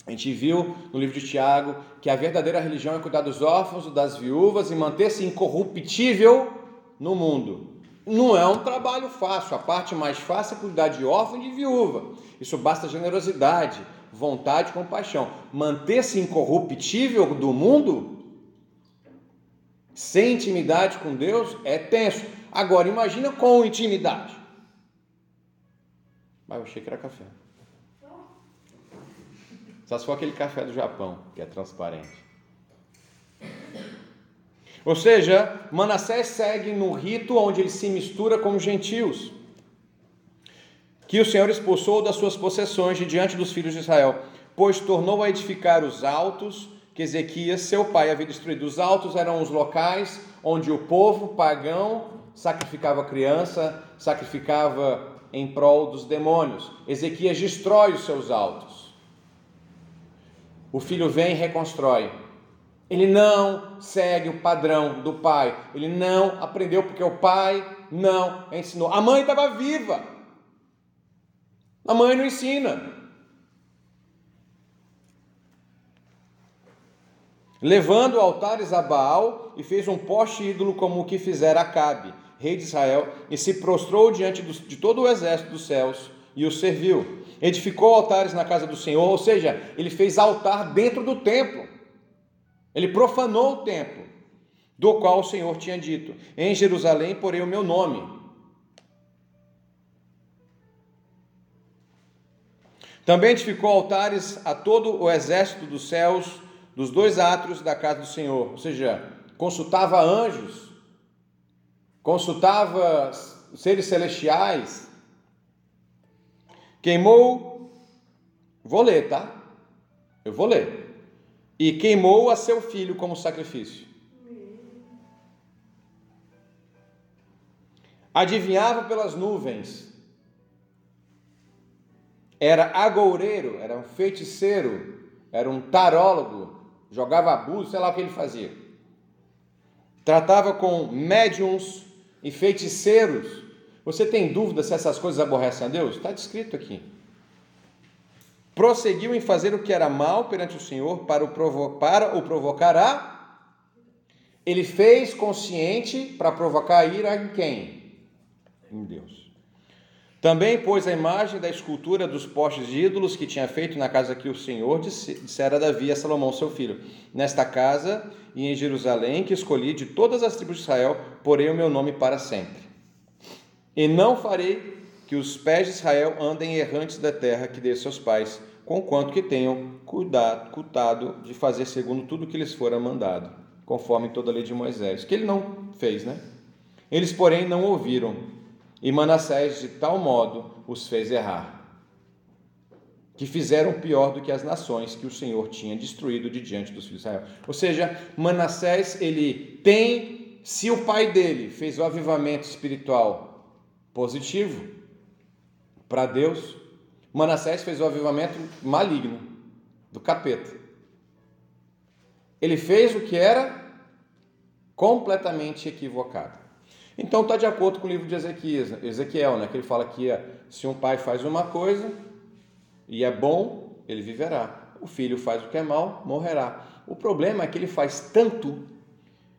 A gente viu no livro de Tiago que a verdadeira religião é cuidar dos órfãos, das viúvas e manter-se incorruptível no mundo. Não é um trabalho fácil, a parte mais fácil é cuidar de órfão e de viúva. Isso basta generosidade, vontade e compaixão. Manter-se incorruptível do mundo, sem intimidade com Deus, é tenso. Agora, imagina com intimidade. Mas eu achei que era café. Só se for aquele café do Japão, que é transparente. Ou seja, Manassés segue no rito onde ele se mistura com os gentios, que o Senhor expulsou das suas possessões de diante dos filhos de Israel, pois tornou a edificar os altos que Ezequias, seu pai, havia destruído. Os altos eram os locais onde o povo pagão sacrificava criança, sacrificava em prol dos demônios. Ezequias destrói os seus altos o filho vem e reconstrói. Ele não segue o padrão do pai. Ele não aprendeu porque o pai não ensinou. A mãe estava viva. A mãe não ensina. Levando altares a Baal e fez um poste ídolo como o que fizera Acabe, rei de Israel, e se prostrou diante de todo o exército dos céus e o serviu. Edificou altares na casa do Senhor, ou seja, ele fez altar dentro do templo. Ele profanou o templo, do qual o Senhor tinha dito: Em Jerusalém porei o meu nome. Também edificou altares a todo o exército dos céus, dos dois átrios da casa do Senhor, ou seja, consultava anjos, consultava seres celestiais, Queimou Vou ler, tá? Eu vou ler. E queimou a seu filho como sacrifício. Adivinhava pelas nuvens. Era agoureiro, era um feiticeiro, era um tarólogo, jogava abuso, sei lá o que ele fazia. Tratava com médiums e feiticeiros. Você tem dúvida se essas coisas aborrecem a Deus? Está descrito aqui. Prosseguiu em fazer o que era mal perante o Senhor para o, provo para o provocar a. Ele fez consciente para provocar a ira em quem? Em Deus. Também pôs a imagem da escultura dos postes de ídolos que tinha feito na casa que o Senhor dissera Davi a Salomão, seu filho. Nesta casa e em Jerusalém, que escolhi de todas as tribos de Israel, porei o meu nome para sempre. E não farei que os pés de Israel andem errantes da terra que dei seus pais, conquanto que tenham cuidado, cuidado de fazer segundo tudo que lhes fora mandado, conforme toda a lei de Moisés. Que ele não fez, né? Eles, porém, não ouviram e Manassés de tal modo os fez errar, que fizeram pior do que as nações que o Senhor tinha destruído de diante dos filhos de Israel. Ou seja, Manassés, ele tem, se o pai dele fez o avivamento espiritual positivo para Deus, Manassés fez o avivamento maligno, do capeta. Ele fez o que era completamente equivocado. Então está de acordo com o livro de Ezequias, Ezequiel, né, que ele fala que se um pai faz uma coisa e é bom, ele viverá. O filho faz o que é mal, morrerá. O problema é que ele faz tanto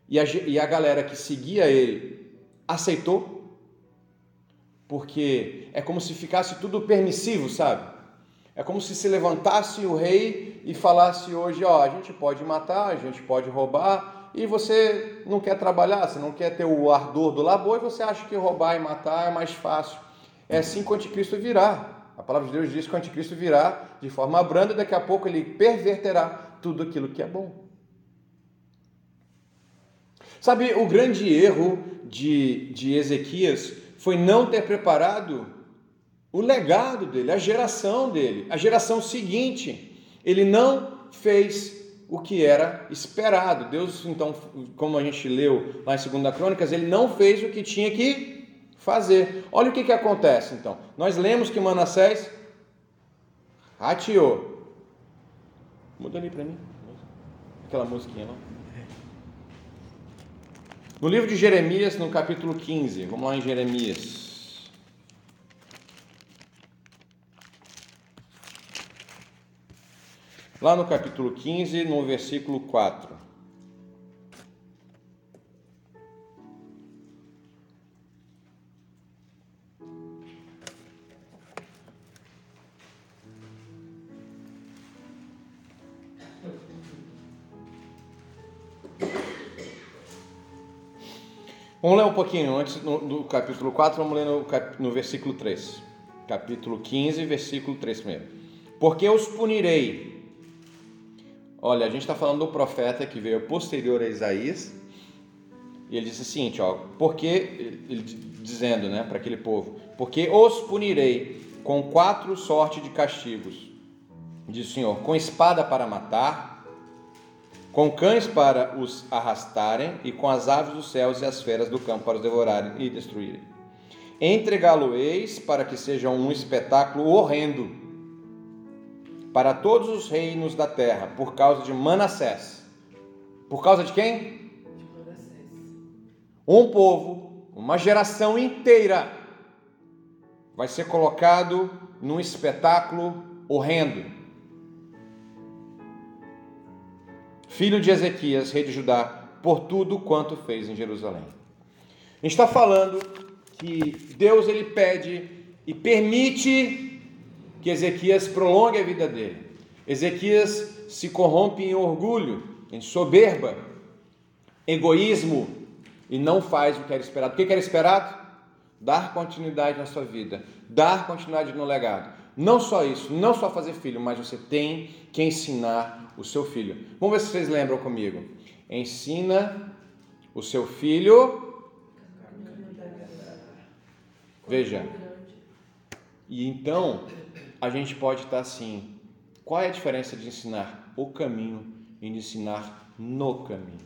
e a, e a galera que seguia ele aceitou, porque é como se ficasse tudo permissivo, sabe? É como se se levantasse o rei e falasse hoje, ó, a gente pode matar, a gente pode roubar, e você não quer trabalhar, você não quer ter o ardor do labor e você acha que roubar e matar é mais fácil. É assim que o anticristo virá. A palavra de Deus diz que o anticristo virá de forma branda e daqui a pouco ele perverterá tudo aquilo que é bom. Sabe, o grande erro de, de Ezequias foi não ter preparado o legado dele, a geração dele, a geração seguinte. Ele não fez o que era esperado. Deus, então, como a gente leu lá em 2 Crônicas, ele não fez o que tinha que fazer. Olha o que, que acontece, então. Nós lemos que Manassés rateou. Muda ali para mim. Aquela musiquinha lá. No livro de Jeremias, no capítulo 15, vamos lá em Jeremias. lá no capítulo 15, no versículo 4. Vamos ler um pouquinho antes do capítulo 4, vamos ler no, no versículo 3. Capítulo 15, versículo 3 primeiro. Porque os punirei Olha, a gente está falando do profeta que veio posterior a Isaías, e ele disse o seguinte, ó, porque, ele dizendo, né, para aquele povo, porque os punirei com quatro sortes de castigos, diz o Senhor, com espada para matar, com cães para os arrastarem, e com as aves dos céus e as feras do campo para os devorarem e destruírem. Entregá-lo-eis para que seja um espetáculo horrendo, para todos os reinos da terra, por causa de Manassés. Por causa de quem? De Manassés. Um povo, uma geração inteira vai ser colocado num espetáculo horrendo. Filho de Ezequias, rei de Judá, por tudo quanto fez em Jerusalém. A gente está falando que Deus ele pede e permite que Ezequias prolongue a vida dele. Ezequias se corrompe em orgulho, em soberba, egoísmo e não faz o que era esperado. O que era esperado? Dar continuidade na sua vida, dar continuidade no legado. Não só isso, não só fazer filho, mas você tem que ensinar o seu filho. Vamos ver se vocês lembram comigo. Ensina o seu filho. Veja. E então, a gente pode estar assim, Qual é a diferença de ensinar o caminho e de ensinar no caminho?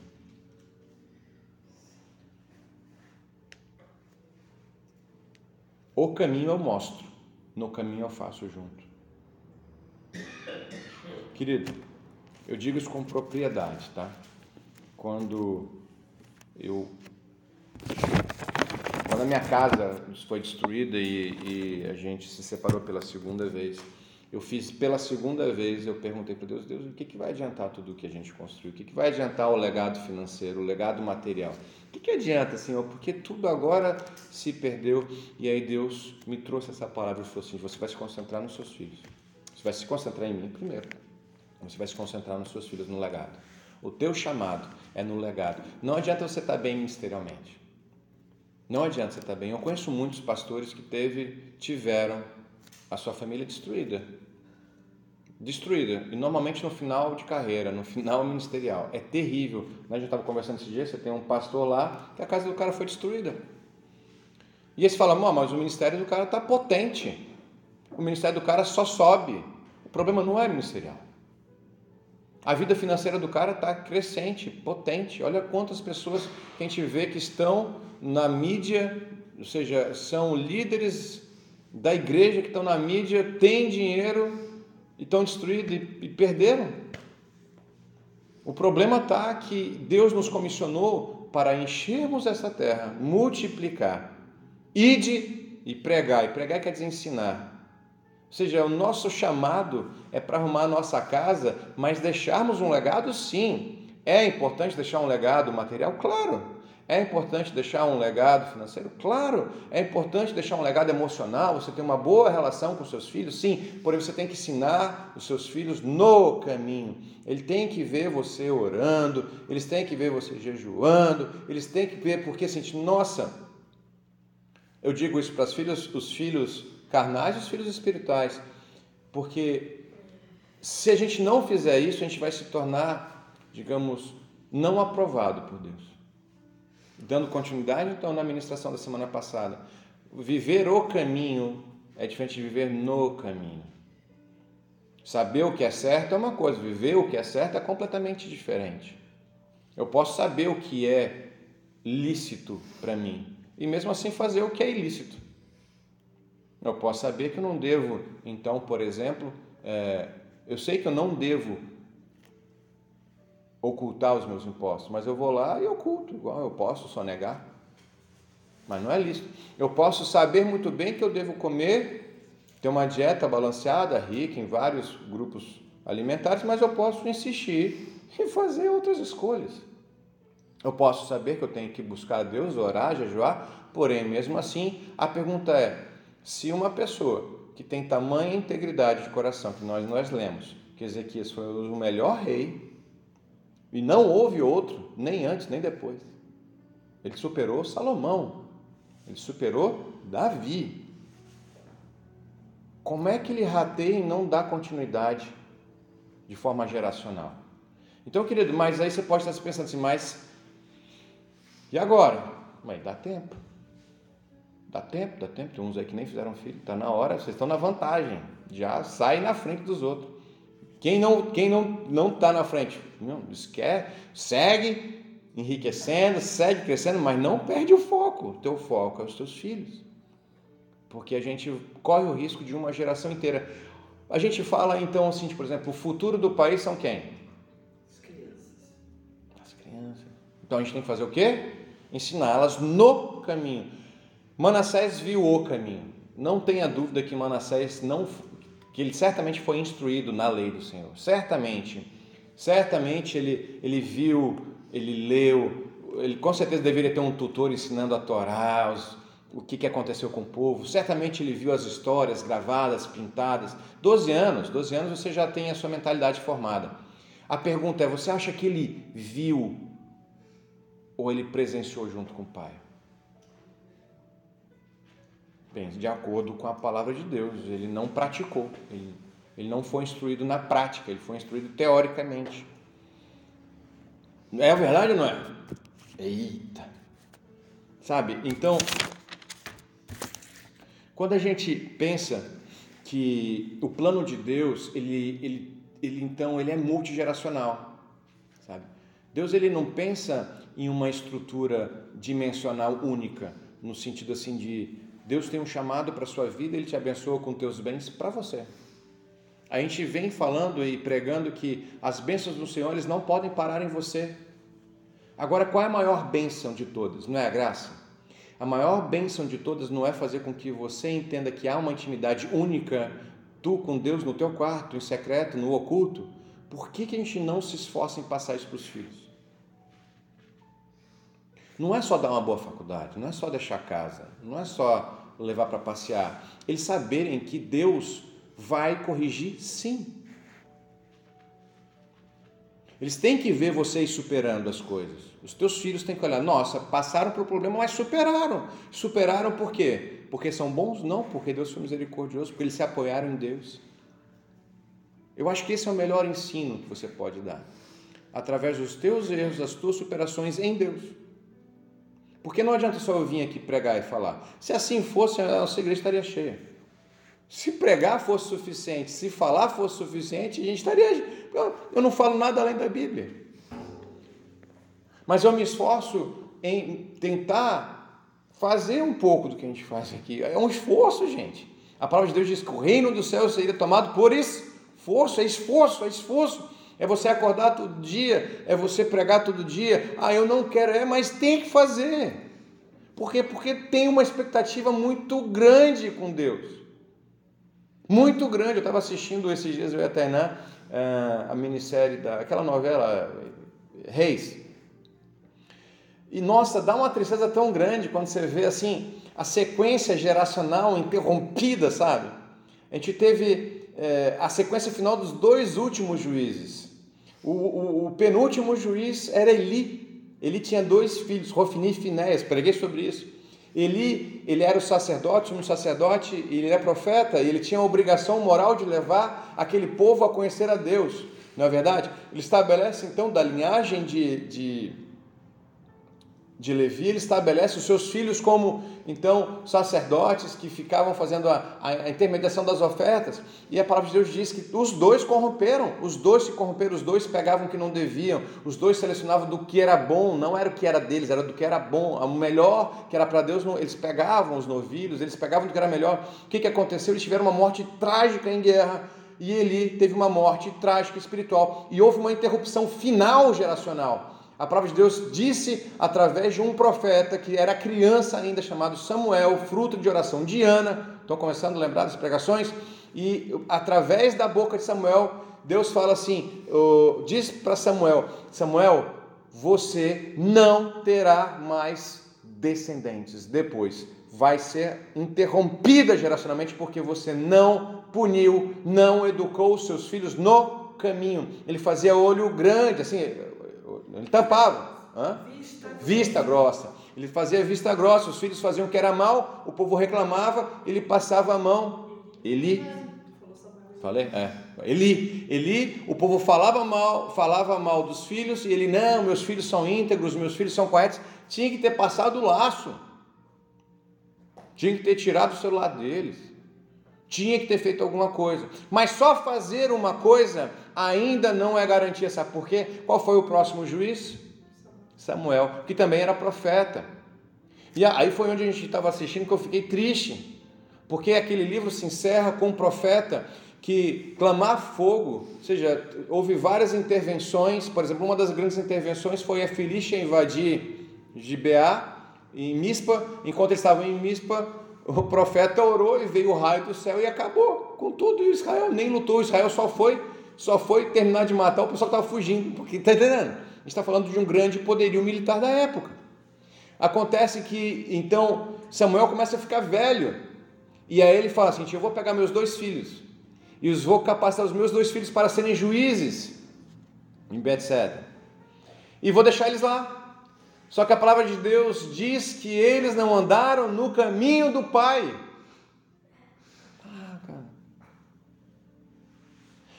O caminho eu mostro, no caminho eu faço junto. Querido, eu digo isso com propriedade, tá? Quando eu quando a minha casa foi destruída e, e, a gente se separou pela segunda vez, eu fiz pela segunda vez, eu perguntei para Deus, Deus, o que, que vai adiantar tudo o que a gente construiu? O que, que vai adiantar o legado financeiro, o legado material? O que, que adianta, Senhor? Porque tudo agora se perdeu. E aí Deus me trouxe essa palavra e falou assim, você vai se concentrar nos seus filhos. Você vai se concentrar em mim primeiro. Você vai se concentrar nos seus filhos, no legado. O teu chamado é no legado. Não adianta você estar bem ministerialmente. Não adianta você estar bem. Eu conheço muitos pastores que teve, tiveram a sua família destruída. Destruída. E normalmente no final de carreira, no final ministerial. É terrível. A gente estava conversando esse dia, você tem um pastor lá que a casa do cara foi destruída. E eles falam, mas o ministério do cara está potente. O ministério do cara só sobe. O problema não é ministerial. A vida financeira do cara está crescente, potente. Olha quantas pessoas que a gente vê que estão na mídia, ou seja, são líderes da igreja que estão na mídia, têm dinheiro e estão destruídos e, e perderam. O problema está que Deus nos comissionou para enchermos essa terra, multiplicar, ide e pregar. E pregar quer dizer ensinar. Ou seja, o nosso chamado é para arrumar a nossa casa, mas deixarmos um legado, sim. É importante deixar um legado material? Claro. É importante deixar um legado financeiro? Claro. É importante deixar um legado emocional, você tem uma boa relação com seus filhos? Sim. Porém, você tem que ensinar os seus filhos no caminho. Ele tem que ver você orando, eles têm que ver você jejuando, eles têm que ver porque assim, nossa, eu digo isso para os filhos, os filhos carnais e os filhos espirituais. Porque se a gente não fizer isso, a gente vai se tornar, digamos, não aprovado por Deus. Dando continuidade, então, na ministração da semana passada, viver o caminho é diferente de viver no caminho. Saber o que é certo é uma coisa, viver o que é certo é completamente diferente. Eu posso saber o que é lícito para mim e mesmo assim fazer o que é ilícito. Eu posso saber que eu não devo, então, por exemplo, é, eu sei que eu não devo ocultar os meus impostos, mas eu vou lá e oculto, igual eu posso sonegar. Mas não é lícito. Eu posso saber muito bem que eu devo comer, ter uma dieta balanceada, rica em vários grupos alimentares, mas eu posso insistir em fazer outras escolhas. Eu posso saber que eu tenho que buscar a Deus, orar, jejuar, porém, mesmo assim, a pergunta é: se uma pessoa que tem tamanha integridade de coração, que nós, nós lemos, que Ezequias foi o melhor rei, e não houve outro, nem antes nem depois. Ele superou Salomão, ele superou Davi. Como é que ele rateia e não dá continuidade de forma geracional? Então, querido, mas aí você pode estar pensando assim, mas e agora? Mas dá tempo. Dá tempo, dá tempo. Tem uns aí que nem fizeram filho. Está na hora, vocês estão na vantagem. Já sai na frente dos outros. Quem não quem não não está na frente, não, esquece, segue enriquecendo, segue crescendo, mas não perde o foco. O teu foco é os teus filhos. Porque a gente corre o risco de uma geração inteira. A gente fala então assim, por exemplo, o futuro do país são quem? As crianças. As crianças. Então a gente tem que fazer o quê? Ensiná-las no caminho. Manassés viu o caminho. Não tenha dúvida que Manassés não que ele certamente foi instruído na lei do Senhor. Certamente. Certamente ele ele viu, ele leu, ele com certeza deveria ter um tutor ensinando a Torá, os, o que, que aconteceu com o povo. Certamente ele viu as histórias gravadas, pintadas. Doze anos, 12 anos você já tem a sua mentalidade formada. A pergunta é: você acha que ele viu ou ele presenciou junto com o pai? De acordo com a palavra de Deus, ele não praticou, ele, ele não foi instruído na prática, ele foi instruído teoricamente. É verdade ou não é? Eita! Sabe, então, quando a gente pensa que o plano de Deus, ele, ele, ele então, ele é multigeracional, sabe? Deus ele não pensa em uma estrutura dimensional única, no sentido assim de Deus tem um chamado para a sua vida, Ele te abençoa com teus bens para você. A gente vem falando e pregando que as bênçãos do Senhor eles não podem parar em você. Agora, qual é a maior bênção de todas? Não é a graça? A maior bênção de todas não é fazer com que você entenda que há uma intimidade única, tu com Deus no teu quarto, em secreto, no oculto. Por que, que a gente não se esforça em passar isso para os filhos? Não é só dar uma boa faculdade, não é só deixar casa, não é só levar para passear. Eles saberem que Deus vai corrigir sim. Eles têm que ver vocês superando as coisas. Os teus filhos têm que olhar, nossa, passaram por problema, mas superaram. Superaram por quê? Porque são bons? Não, porque Deus foi misericordioso, porque eles se apoiaram em Deus. Eu acho que esse é o melhor ensino que você pode dar. Através dos teus erros, das tuas superações em Deus. Porque não adianta só eu vir aqui pregar e falar. Se assim fosse, a nossa igreja estaria cheia. Se pregar fosse suficiente, se falar fosse suficiente, a gente estaria. Eu não falo nada além da Bíblia. Mas eu me esforço em tentar fazer um pouco do que a gente faz aqui. É um esforço, gente. A palavra de Deus diz que o reino do céu seria tomado por esforço, é esforço, é esforço. É você acordar todo dia, é você pregar todo dia. Ah, eu não quero, é, mas tem que fazer. Por quê? Porque tem uma expectativa muito grande com Deus. Muito grande. Eu estava assistindo esses dias, eu e a Tainá, eh, a minissérie daquela novela Reis. E nossa, dá uma tristeza tão grande quando você vê assim a sequência geracional interrompida, sabe? A gente teve é, a sequência final dos dois últimos juízes. O, o, o, penúltimo juiz era Eli. Ele tinha dois filhos, Rofini e Finéias. Preguei sobre isso. Eli, ele era o sacerdote, um sacerdote, ele era profeta, e ele tinha a obrigação moral de levar aquele povo a conhecer a Deus, não é verdade? Ele estabelece então da linhagem de, de de Levi, ele estabelece os seus filhos como, então, sacerdotes que ficavam fazendo a, a, intermediação das ofertas. E a palavra de Deus diz que os dois corromperam, os dois se corromperam, os dois pegavam o que não deviam, os dois selecionavam do que era bom, não era o que era deles, era do que era bom. O melhor que era para Deus, eles pegavam os novilhos, eles pegavam do que era melhor. O que, que aconteceu? Eles tiveram uma morte trágica em guerra. E ele teve uma morte trágica espiritual. E houve uma interrupção final geracional a palavra de Deus disse através de um profeta que era criança ainda, chamado Samuel, fruto de oração de Ana. Estou começando a lembrar das pregações. E através da boca de Samuel, Deus fala assim: diz para Samuel: Samuel, você não terá mais descendentes depois. Vai ser interrompida geracionalmente porque você não puniu, não educou os seus filhos no caminho. Ele fazia olho grande, assim, ele tampava. Hã? Vista. vista grossa. Ele fazia vista grossa, os filhos faziam o que era mal, o povo reclamava, ele passava a mão. Ele. Falei? É. Eli, Eli, o povo falava mal, falava mal dos filhos, e ele, não, meus filhos são íntegros, meus filhos são corretos. Tinha que ter passado o laço. Tinha que ter tirado o celular deles. Tinha que ter feito alguma coisa. Mas só fazer uma coisa ainda não é garantia. Sabe por quê? Qual foi o próximo juiz? Samuel, que também era profeta. E aí foi onde a gente estava assistindo que eu fiquei triste. Porque aquele livro se encerra com um profeta que clamar fogo, ou seja, houve várias intervenções, por exemplo, uma das grandes intervenções foi a Filístia invadir Gibeá, em Mispa, enquanto eles estavam em Mispa, o profeta orou e veio o raio do céu e acabou com tudo Israel, nem lutou, Israel só foi, só foi terminar de matar o pessoal que estava fugindo, porque está entendendo? A gente está falando de um grande poderio militar da época. Acontece que então Samuel começa a ficar velho, e aí ele fala assim: Eu vou pegar meus dois filhos e os vou capacitar os meus dois filhos para serem juízes em Bethsaida, e vou deixar eles lá. Só que a palavra de Deus diz que eles não andaram no caminho do Pai. Ah, cara.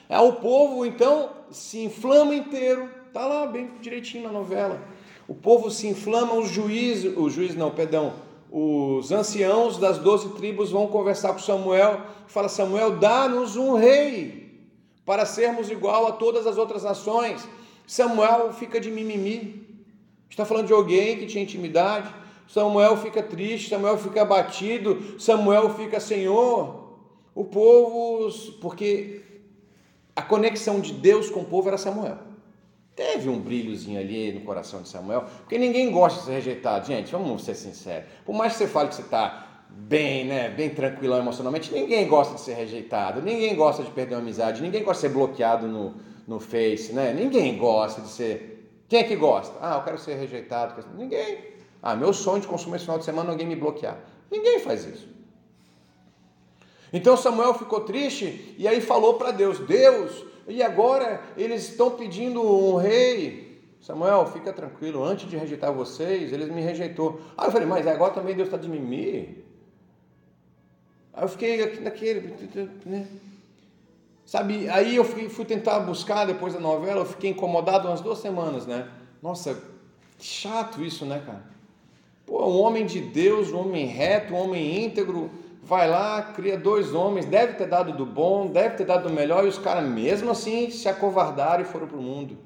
É, o povo então se inflama inteiro. Tá lá bem direitinho na novela. O povo se inflama, os juízes, o juiz não, perdão, os anciãos das doze tribos vão conversar com Samuel fala: Samuel, dá-nos um rei para sermos igual a todas as outras nações. Samuel fica de mimimi. Está falando de alguém que tinha intimidade. Samuel fica triste, Samuel fica abatido, Samuel fica Senhor. O povo, porque a conexão de Deus com o povo era Samuel. Teve um brilhozinho ali no coração de Samuel, porque ninguém gosta de ser rejeitado, gente, vamos ser sinceros. Por mais que você fale que você está bem, né, bem tranquilão emocionalmente, ninguém gosta de ser rejeitado, ninguém gosta de perder uma amizade, ninguém gosta de ser bloqueado no, no Face, né? Ninguém gosta de ser. Quem é que gosta? Ah, eu quero ser rejeitado. Ninguém. Ah, meu sonho de consumir esse final de semana alguém me bloquear. Ninguém faz isso. Então Samuel ficou triste e aí falou para Deus: Deus, e agora eles estão pedindo um rei. Samuel, fica tranquilo, antes de rejeitar vocês, eles me rejeitou. Aí eu falei, mas agora também Deus está de mimimi. Aí eu fiquei aqui naquele, né? Sabe, aí eu fui, fui, tentar buscar depois da novela, eu fiquei incomodado umas duas semanas, né? Nossa, chato isso, né, cara? Pô, um homem de Deus, um homem reto, um homem íntegro, vai lá, cria dois homens, deve ter dado do bom, deve ter dado do melhor, e os caras mesmo assim se acovardaram e foram para o mundo.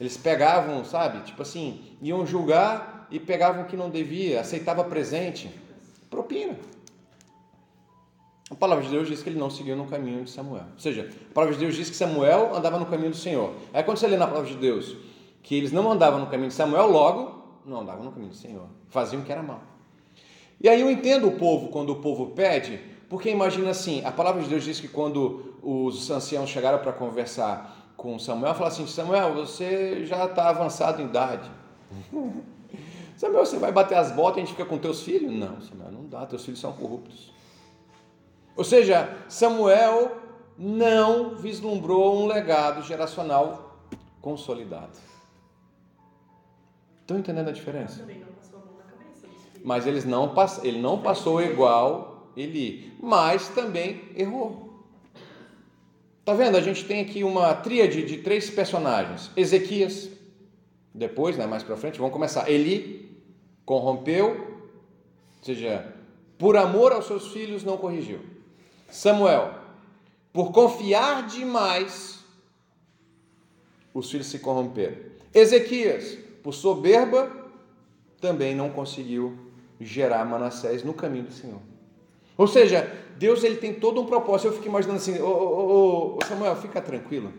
Eles pegavam, sabe, tipo assim, iam julgar e pegavam o que não devia, aceitava presente, propina. A palavra de Deus diz que ele não seguiu no caminho de Samuel. Ou seja, a palavra de Deus diz que Samuel andava no caminho do Senhor. Aí quando você lê na palavra de Deus que eles não andavam no caminho de Samuel, logo não andavam no caminho do Senhor. Faziam o que era mal. E aí eu entendo o povo quando o povo pede, porque imagina assim, a palavra de Deus diz que quando os anciãos chegaram para conversar com Samuel, falaram assim, Samuel, você já está avançado em idade. Samuel, você vai bater as botas e a gente fica com teus filhos? Não, Samuel, não dá, teus filhos são corruptos. Ou seja, Samuel não vislumbrou um legado geracional consolidado. Estão entendendo a diferença? Mas eles não ele não passou igual Eli, mas também errou. Tá vendo? A gente tem aqui uma tríade de três personagens: Ezequias, depois, né, mais para frente, vamos começar. Eli corrompeu, ou seja, por amor aos seus filhos não corrigiu. Samuel, por confiar demais, os filhos se corromperam. Ezequias, por soberba, também não conseguiu gerar Manassés no caminho do Senhor. Ou seja, Deus ele tem todo um propósito. Eu fico imaginando assim, ô, ô, ô, Samuel, fica tranquilo,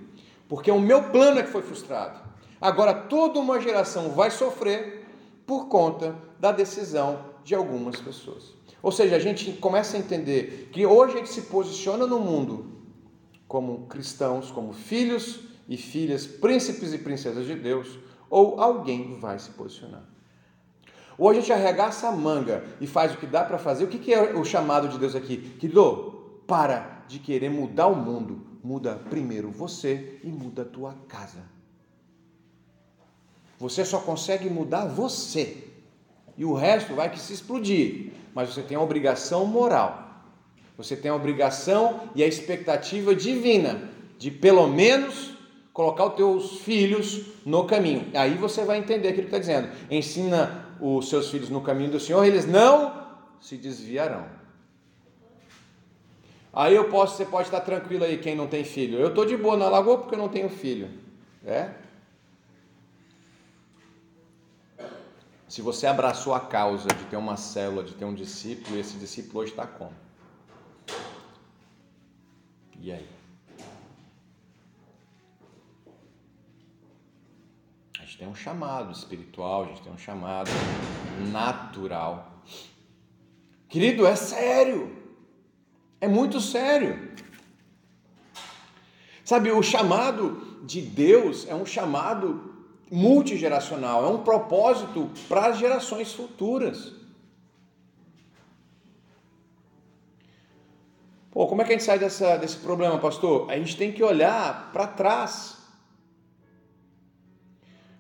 porque o meu plano é que foi frustrado. Agora toda uma geração vai sofrer por conta da decisão de algumas pessoas. Ou seja, a gente começa a entender que hoje a gente se posiciona no mundo como cristãos, como filhos e filhas, príncipes e princesas de Deus, ou alguém vai se posicionar. Ou a gente arregaça a manga e faz o que dá para fazer. O que é o chamado de Deus aqui? Querido, para de querer mudar o mundo. Muda primeiro você e muda a tua casa. Você só consegue mudar você. E o resto vai que se explodir mas você tem a obrigação moral. Você tem a obrigação e a expectativa divina de pelo menos colocar os teus filhos no caminho. Aí você vai entender aquilo que está dizendo. Ensina os seus filhos no caminho do Senhor, eles não se desviarão. Aí eu posso, você pode estar tranquilo aí quem não tem filho. Eu estou de boa na lagoa porque eu não tenho filho. É? Se você abraçou a causa de ter uma célula, de ter um discípulo, esse discípulo hoje está como? E aí? Gente tem um chamado espiritual, a gente tem um chamado natural. Querido, é sério. É muito sério. Sabe, o chamado de Deus é um chamado multigeracional, é um propósito para as gerações futuras. Pô, como é que a gente sai dessa, desse problema, pastor? A gente tem que olhar para trás.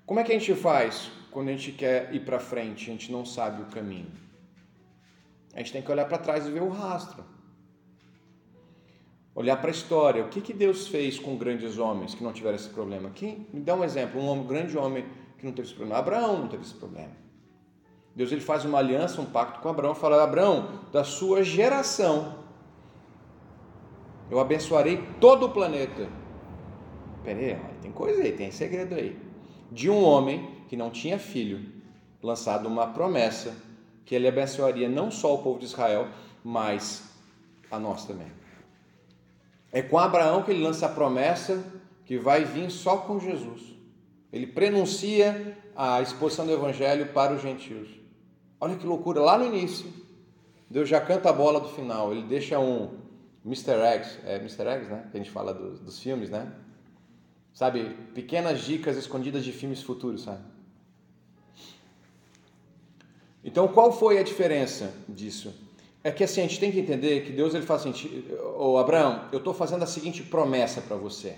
Como é que a gente faz quando a gente quer ir para frente, a gente não sabe o caminho? A gente tem que olhar para trás e ver o rastro olhar para a história, o que, que Deus fez com grandes homens que não tiveram esse problema? Quem, me dá um exemplo, um homem, grande homem que não teve esse problema. Abraão não teve esse problema. Deus ele faz uma aliança, um pacto com Abraão, fala: Abraão, da sua geração, eu abençoarei todo o planeta. Peraí, tem coisa aí, tem segredo aí. De um homem que não tinha filho, lançado uma promessa que ele abençoaria não só o povo de Israel, mas a nós também. É com Abraão que ele lança a promessa que vai vir só com Jesus. Ele prenuncia a exposição do evangelho para os gentios. Olha que loucura, lá no início, Deus já canta a bola do final, ele deixa um Mr. Eggs, é Mr. Eggs, né? Que a gente fala dos, dos filmes, né? Sabe, pequenas dicas escondidas de filmes futuros, sabe? Então, qual foi a diferença disso? É que assim, a gente tem que entender que Deus ele fala assim, ô Abraão, eu estou fazendo a seguinte promessa para você.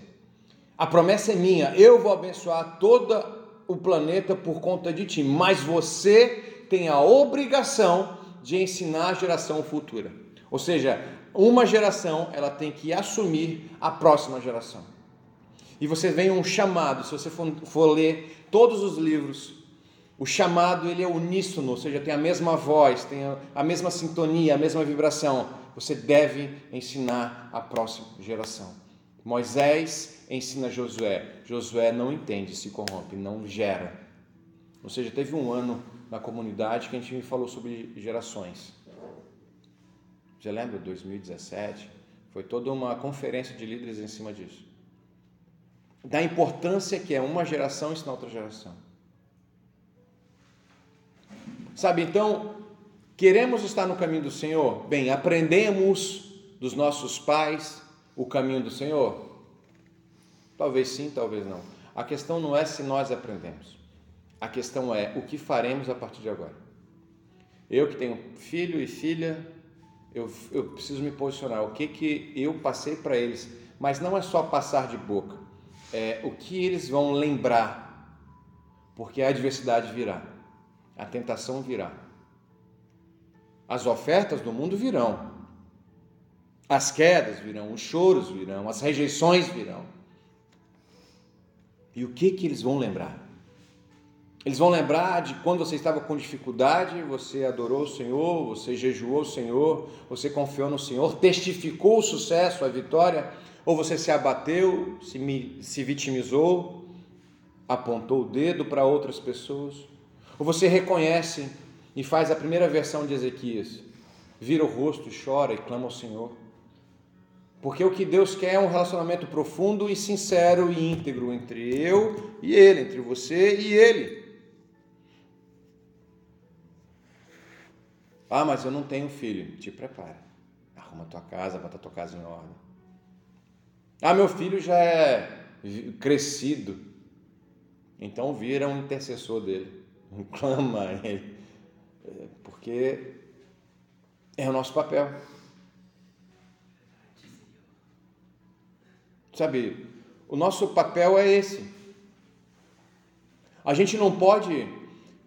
A promessa é minha, eu vou abençoar todo o planeta por conta de ti, mas você tem a obrigação de ensinar a geração futura. Ou seja, uma geração ela tem que assumir a próxima geração. E você vem um chamado, se você for, for ler todos os livros, o chamado ele é uníssono, ou seja, tem a mesma voz, tem a, a mesma sintonia, a mesma vibração. Você deve ensinar a próxima geração. Moisés ensina Josué. Josué não entende, se corrompe, não gera. Ou seja, teve um ano na comunidade que a gente falou sobre gerações. Você lembra? 2017. Foi toda uma conferência de líderes em cima disso. Da importância que é uma geração ensinar outra geração. Sabe, então, queremos estar no caminho do Senhor? Bem, aprendemos dos nossos pais o caminho do Senhor? Talvez sim, talvez não. A questão não é se nós aprendemos. A questão é o que faremos a partir de agora. Eu que tenho filho e filha, eu, eu preciso me posicionar. O que, que eu passei para eles? Mas não é só passar de boca. É o que eles vão lembrar. Porque a adversidade virá. A tentação virá. As ofertas do mundo virão. As quedas virão, os choros virão, as rejeições virão. E o que que eles vão lembrar? Eles vão lembrar de quando você estava com dificuldade, você adorou o Senhor, você jejuou o Senhor, você confiou no Senhor, testificou o sucesso, a vitória, ou você se abateu, se, se vitimizou, apontou o dedo para outras pessoas, ou você reconhece e faz a primeira versão de Ezequias, vira o rosto, chora e clama ao Senhor. Porque o que Deus quer é um relacionamento profundo e sincero e íntegro entre eu e Ele, entre você e Ele. Ah, mas eu não tenho filho. Te prepara. Arruma tua casa, bota tua casa em ordem. Ah, meu filho já é crescido. Então vira um intercessor dele. Clama a ele. Porque é o nosso papel. Sabe, o nosso papel é esse. A gente não pode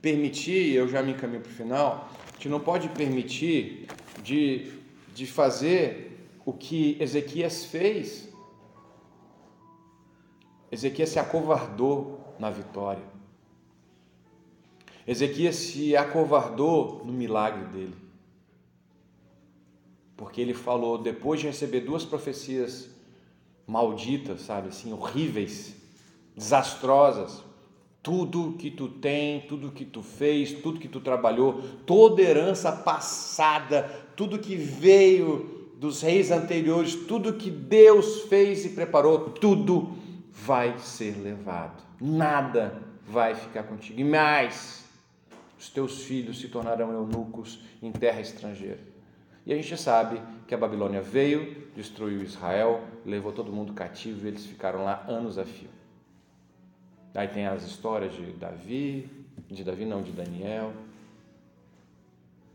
permitir, eu já me encaminho para o final, gente não pode permitir de, de fazer o que Ezequias fez. Ezequias se acovardou na vitória. Ezequias se acovardou no milagre dele. Porque ele falou, depois de receber duas profecias malditas, sabe assim, horríveis, desastrosas, tudo que tu tem, tudo que tu fez, tudo que tu trabalhou, toda herança passada, tudo que veio dos reis anteriores, tudo que Deus fez e preparou, tudo vai ser levado. Nada vai ficar contigo. E mais, os teus filhos se tornarão eunucos em terra estrangeira. E a gente sabe que a Babilônia veio, destruiu Israel, levou todo mundo cativo e eles ficaram lá anos a fio. Aí tem as histórias de Davi, de Davi não, de Daniel.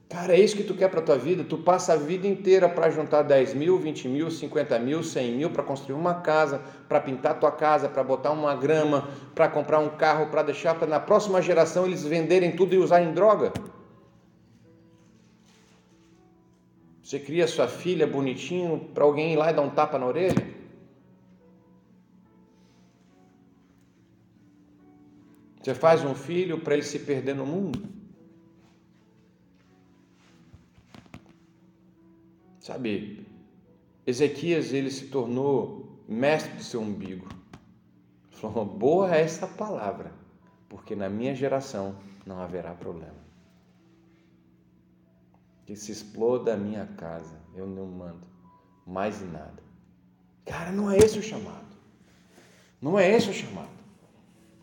Cara, é isso que tu quer para tua vida? Tu passa a vida inteira para juntar 10 mil, 20 mil, 50 mil, 100 mil para construir uma casa, para pintar tua casa, para botar uma grama, para comprar um carro, para deixar para na próxima geração eles venderem tudo e usarem droga. Você cria sua filha bonitinho para alguém ir lá e dar um tapa na orelha? Você faz um filho para ele se perder no mundo? Sabe, Ezequias ele se tornou mestre do seu umbigo. Falou, boa é essa palavra, porque na minha geração não haverá problema. Que se exploda a minha casa, eu não mando mais nada. Cara, não é esse o chamado. Não é esse o chamado.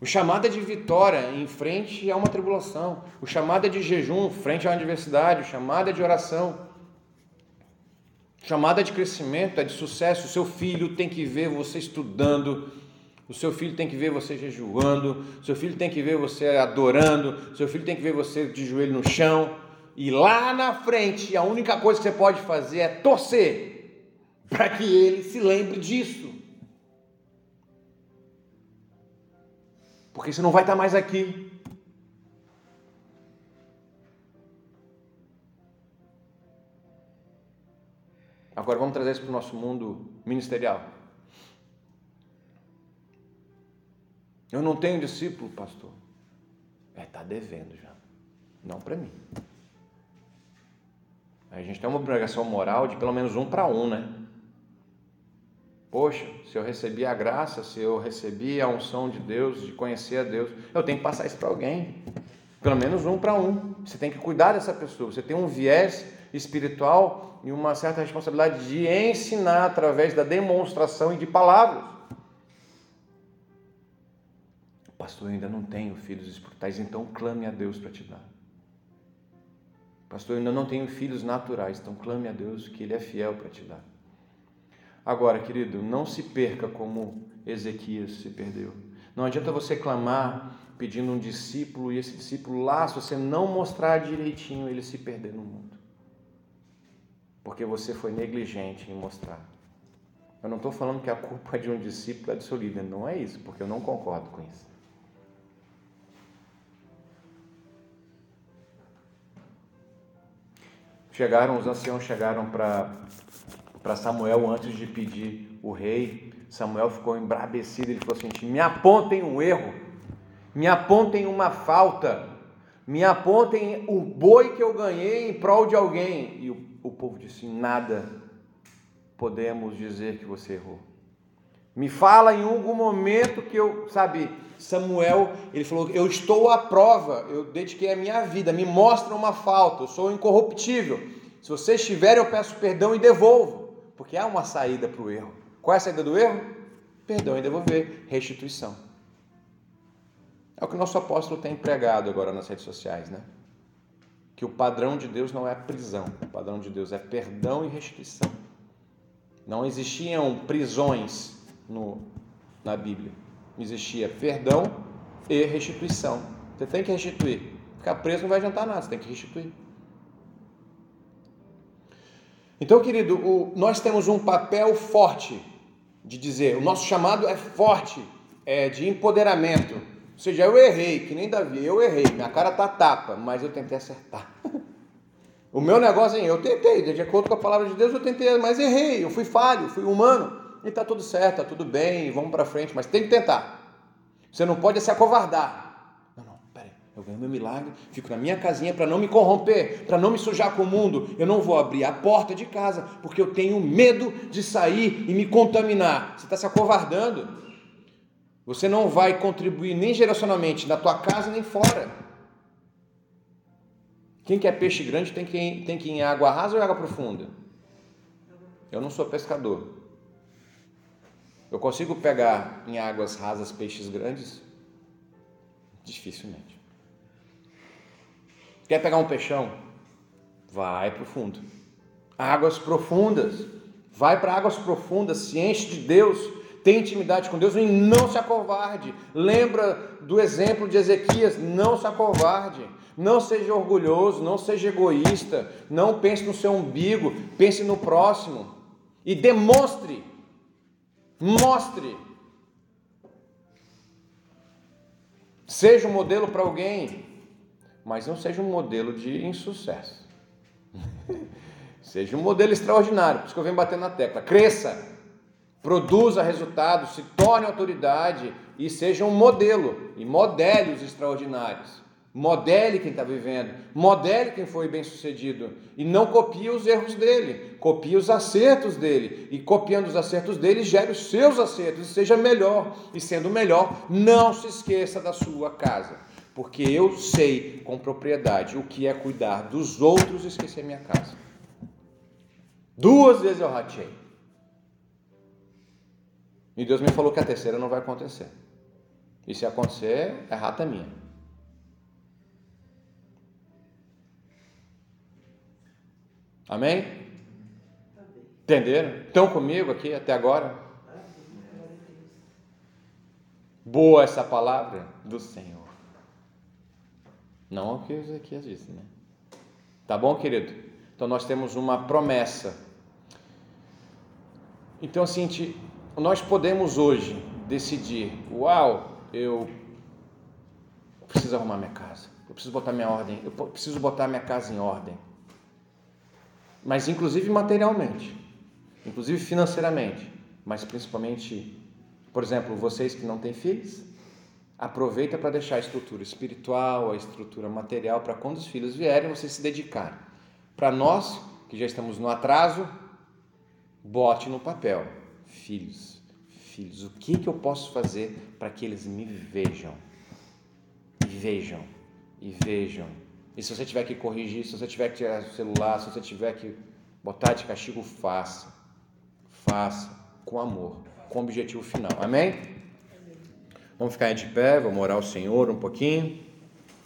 O chamado é de vitória em frente a uma tribulação. O chamado é de jejum frente a uma adversidade. O chamado é de oração. É de crescimento, é de sucesso. O seu filho tem que ver você estudando. O seu filho tem que ver você jejuando. O seu filho tem que ver você adorando. O seu filho tem que ver você de joelho no chão. E lá na frente, a única coisa que você pode fazer é torcer para que ele se lembre disso. porque você não vai estar mais aqui. Agora vamos trazer isso para o nosso mundo ministerial. Eu não tenho discípulo, pastor. É, está devendo já. Não para mim. A gente tem uma obrigação moral de pelo menos um para um, né? Poxa, se eu recebi a graça, se eu recebi a unção de Deus, de conhecer a Deus, eu tenho que passar isso para alguém. Pelo menos um para um. Você tem que cuidar dessa pessoa. Você tem um viés espiritual e uma certa responsabilidade de ensinar através da demonstração e de palavras. Pastor, eu ainda não tenho filhos espirituais, então clame a Deus para te dar. Pastor, eu ainda não tenho filhos naturais, então clame a Deus que Ele é fiel para te dar. Agora, querido, não se perca como Ezequias se perdeu. Não adianta você clamar pedindo um discípulo e esse discípulo lá, se você não mostrar direitinho, ele se perder no mundo. Porque você foi negligente em mostrar. Eu não estou falando que a culpa de um discípulo é do seu líder, não é isso, porque eu não concordo com isso. Chegaram, os anciãos chegaram para Samuel antes de pedir o rei. Samuel ficou embravecido, ele falou assim: me apontem um erro, me apontem uma falta, me apontem o boi que eu ganhei em prol de alguém. E o, o povo disse: nada podemos dizer que você errou. Me fala em algum momento que eu, sabe, Samuel, ele falou: Eu estou à prova, eu dediquei a minha vida, me mostra uma falta, eu sou incorruptível. Se você estiver, eu peço perdão e devolvo. Porque há uma saída para o erro. Qual é a saída do erro? Perdão e devolver, restituição. É o que o nosso apóstolo tem pregado agora nas redes sociais, né? Que o padrão de Deus não é prisão, o padrão de Deus é perdão e restituição. Não existiam prisões no, na Bíblia. Existia perdão e restituição. Você tem que restituir. Ficar preso não vai adiantar nada, você tem que restituir. Então, querido, o, nós temos um papel forte de dizer, o nosso chamado é forte, é de empoderamento. Ou seja, eu errei, que nem Davi, eu errei, minha cara tá tapa, mas eu tentei acertar. o meu negócio é, eu tentei, de acordo com a palavra de Deus, eu tentei, mas errei, eu fui falho, fui humano, e tá tudo certo, tá tudo bem, vamos para frente, mas tem que tentar. Você não pode se acovardar. Eu ganho meu milagre, fico na minha casinha para não me corromper, para não me sujar com o mundo. Eu não vou abrir a porta de casa porque eu tenho medo de sair e me contaminar. Você está se acovardando. Você não vai contribuir nem geracionalmente na tua casa nem fora. Quem quer peixe grande tem que, tem que ir em água rasa ou em água profunda? Eu não sou pescador. Eu consigo pegar em águas rasas peixes grandes? Dificilmente. Quer pegar um peixão? Vai para o fundo. Águas profundas. Vai para águas profundas, se enche de Deus, tem intimidade com Deus e não se acovarde. Lembra do exemplo de Ezequias, não se acovarde. Não seja orgulhoso, não seja egoísta, não pense no seu umbigo, pense no próximo e demonstre, mostre. Seja um modelo para alguém, mas não seja um modelo de insucesso. seja um modelo extraordinário, por isso que eu venho batendo na tecla. Cresça, produza resultados, se torne autoridade e seja um modelo e modele os extraordinários. Modele quem está vivendo, modele quem foi bem sucedido e não copie os erros dele, copie os acertos dele e copiando os acertos dele, gere os seus acertos e seja melhor. E sendo melhor, não se esqueça da sua casa, porque eu sei com propriedade o que é cuidar dos outros e esquecer minha casa. Duas vezes eu ratei. E Deus me falou que a terceira não vai acontecer. E se acontecer, é rata minha. Amém? Entenderam? Estão comigo aqui até agora? Boa essa palavra do Senhor. Não o que Ezequias disse, né? Tá bom, querido? Então nós temos uma promessa. Então, assim, nós podemos hoje decidir: uau, eu preciso arrumar minha casa, eu preciso botar minha ordem, eu preciso botar minha casa em ordem mas inclusive materialmente, inclusive financeiramente, mas principalmente, por exemplo, vocês que não têm filhos, aproveita para deixar a estrutura espiritual, a estrutura material para quando os filhos vierem você se dedicar. Para nós que já estamos no atraso, bote no papel, filhos, filhos, o que que eu posso fazer para que eles me vejam? E vejam, e vejam e se você tiver que corrigir, se você tiver que tirar o celular, se você tiver que botar de castigo, faça. Faça com amor, com objetivo final. Amém? Vamos ficar de pé, vamos orar ao Senhor um pouquinho.